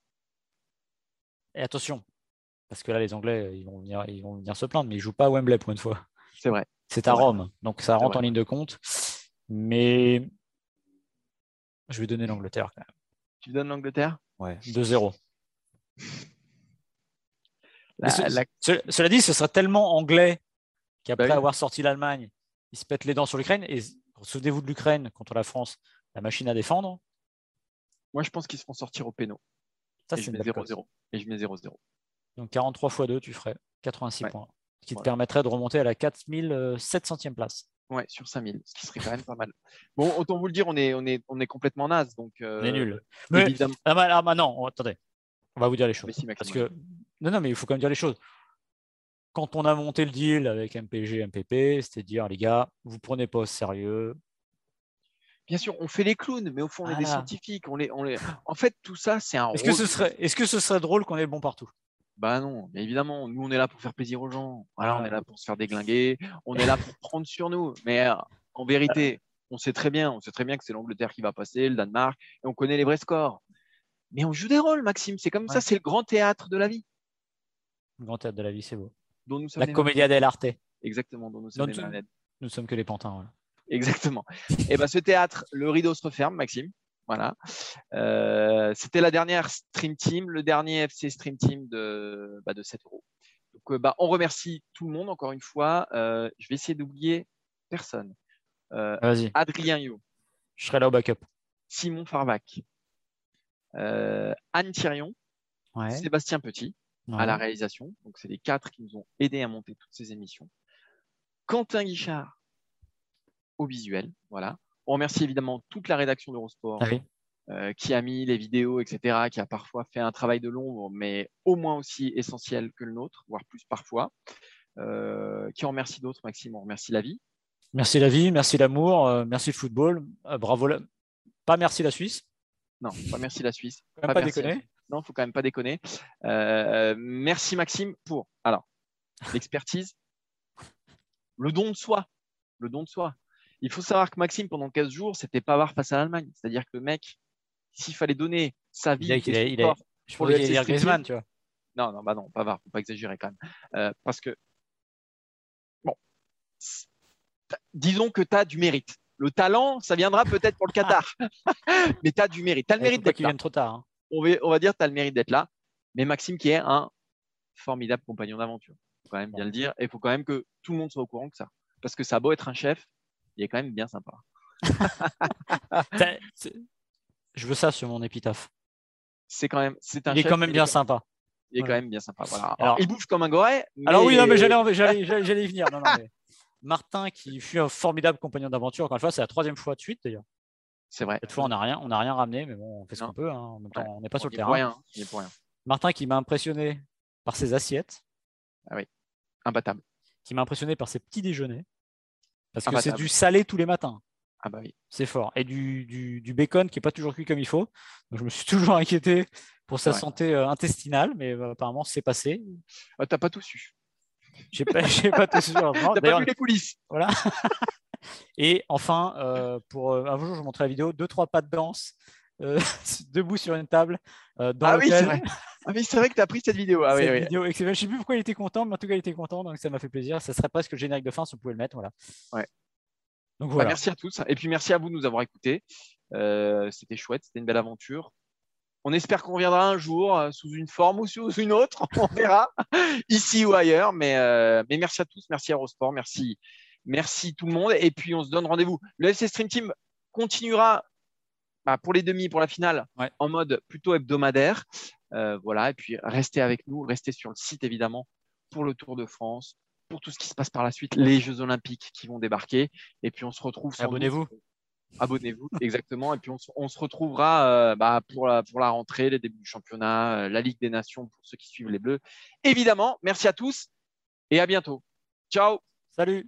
Et attention, parce que là, les Anglais, ils vont venir, ils vont venir se plaindre, mais ils jouent pas à Wembley pour une fois. C'est vrai. C'est à vrai. Rome, donc ça rentre en ligne de compte. Mais je vais donner l'Angleterre quand même. Tu donnes l'Angleterre? Ouais, 2-0. La- Mais ce- la- ce- Cela dit, ce serait tellement anglais qu'après Bah oui. avoir sorti l'Allemagne, ils se pètent les dents sur l'Ukraine. Et souvenez-vous de l'Ukraine contre la France, la machine à défendre. Moi, je pense qu'ils se font sortir au péno. Ça, et c'est je mets belle cote. 0-0. Et je mets 0-0. Donc 43 x 2, tu ferais 86 Ouais. points. Ce qui te permettrait de remonter à la 4700e place. Ouais, sur 5000, ce qui serait quand même pas mal. Bon, autant vous le dire, on est, on est, on est complètement naze. Donc, euh, On est nul. Mais, Évidemment. ah, bah, ah, bah, non, on- attendez. On va vous dire les choses. Mais si, Maxime, Parce que, non, non, mais il faut quand même dire les choses. Quand on a monté le deal avec MPG, MPP, c'était dire, les gars, vous prenez pas au sérieux. Bien sûr, on fait les clowns, mais au fond, on est des Voilà. scientifiques. On les, on les... En fait, tout ça, c'est un Est-ce que, ce serait, est-ce que ce serait drôle qu'on ait le bon partout? Bah non, mais évidemment, nous, on est là pour faire plaisir aux gens. Voilà, on Ah. est là pour se faire déglinguer. On est là pour prendre sur nous. Mais euh, en vérité, on sait très bien, on sait très bien que c'est l'Angleterre qui va passer, le Danemark, et on connaît les vrais scores. Mais on joue des rôles, Maxime. C'est comme ça, c'est le grand théâtre de la vie, Le grand théâtre de la vie, c'est beau. Dont nous sommes La les commedia dell'arte. Exactement, dont nous sommes les. Nous sommes que les pantins. voilà. Exactement. <laughs> Et ben ce théâtre, le rideau se referme, Maxime. Voilà. Euh, C'était la dernière Stream Team, le dernier FC Stream Team de, bah, de 7 euros. Donc, euh, bah, on remercie tout le monde encore une fois. Euh, je vais essayer d'oublier personne. Euh, Vas-y, Adrien Yo, je serai là au backup. Simon Farvac, Anne Thirion, Ouais. Sébastien Petit à la réalisation. Donc, c'est les quatre qui nous ont aidés à monter toutes ces émissions. Quentin Guichard au visuel. Voilà. On remercie évidemment toute la rédaction d'Eurosport Ah oui. euh, qui a mis les vidéos, etc., qui a parfois fait un travail de l'ombre, mais au moins aussi essentiel que le nôtre, voire plus parfois. Euh, qui en remercie d'autres, Maxime On remercie la vie. Merci la vie, merci l'amour, euh, merci le football. Bravo. la- Pas merci la Suisse. Non, pas merci la Suisse. Pas merci la déconner. Suisse. Non, faut quand même pas déconner. Euh, merci Maxime pour alors <laughs> l'expertise, le don de soi, le don de soi. Il faut savoir que Maxime pendant 15 jours, c'était Pavard face à l'Allemagne. C'est-à-dire que le mec, s'il fallait donner sa vie, Il a- il a- il a- Je Pour le dire Griezmann, tu vois. Non, non, bah non, Pavard, faut pas exagérer quand même. Euh, parce que bon, disons que tu as du mérite. Le talent, ça viendra peut-être pour le Qatar, <laughs> mais tu as du mérite. Tu as le Il mérite pas d'être là. vienne trop tard. hein. On va, on va dire, tu as le mérite d'être là. Mais Maxime qui est un formidable compagnon d'aventure. faut quand même bien le dire. Et il faut quand même que tout le monde soit au courant que ça. Parce que ça a beau être un chef, il est quand même bien sympa. <laughs> Je veux ça sur mon épitaphe. C'est quand même, c'est un Il est chef, quand même bien sympa. Il est Ouais. quand même bien sympa. Voilà. Alors, Alors- il bouffe comme un goret. Alors oui, non, mais j'allais, j'allais, <laughs> j'allais, j'allais y venir. Non, non, mais Martin, qui fut un formidable compagnon d'aventure, encore une fois, c'est la troisième fois de suite d'ailleurs. C'est vrai. Cette fois, on n'a rien, on rien ramené, mais bon, on fait ce qu'on peut. hein. En même temps, Ouais. on n'est pas sur le est terrain. pour rien. Il est pour rien. Martin, qui m'a impressionné par ses assiettes, Imbattable. qui m'a impressionné par ses petits déjeuners, parce que c'est du salé tous les matins. Ah bah oui. C'est fort. Et du, du, du bacon qui n'est pas toujours cuit comme il faut. Donc, je me suis <laughs> toujours inquiété pour sa Ouais. santé euh, intestinale, mais euh, apparemment, c'est passé. Ah, T'as pas tout su. J'ai pas, <laughs> j'ai pas tout heureusement. T'as vu les coulisses. Voilà. <laughs> Et enfin, euh, pour euh, un jour, je vous montrerai la vidéo, deux, trois pas de danse euh, <laughs> debout sur une table euh, dans Ah oui, c'est vrai. Ah oui, c'est vrai que tu as pris cette vidéo. Ah oui, Cette oui. vidéo. Je sais plus pourquoi il était content, mais en tout cas, il était content, donc ça m'a fait plaisir. Ça serait presque le générique de fin si on pouvait le mettre. Voilà. Ouais. Donc Bah, voilà. merci à tous. Et puis merci à vous de nous avoir écoutés. Euh, c'était chouette, c'était une belle aventure. On espère qu'on reviendra un jour euh, sous une forme ou sous une autre. <laughs> On verra ici ou ailleurs. Mais, euh, mais merci à tous. Merci à Eurosport. Merci, merci tout le monde. Et puis on se donne rendez-vous. Le FC Stream Team continuera bah, pour les demi, pour la finale, Ouais. en mode plutôt hebdomadaire. Euh, voilà. Et puis restez avec nous. Restez sur le site évidemment pour le Tour de France, pour tout ce qui se passe par la suite, les Jeux Olympiques qui vont débarquer. Et puis on se retrouve. Abonnez-vous. Abonnez-vous, <laughs> exactement. Et puis on, se- on se retrouvera euh, bah, pour, la, pour la rentrée, les débuts du championnat, euh, la Ligue des Nations pour ceux qui suivent les Bleus. Évidemment, merci à tous et à bientôt. Ciao Salut.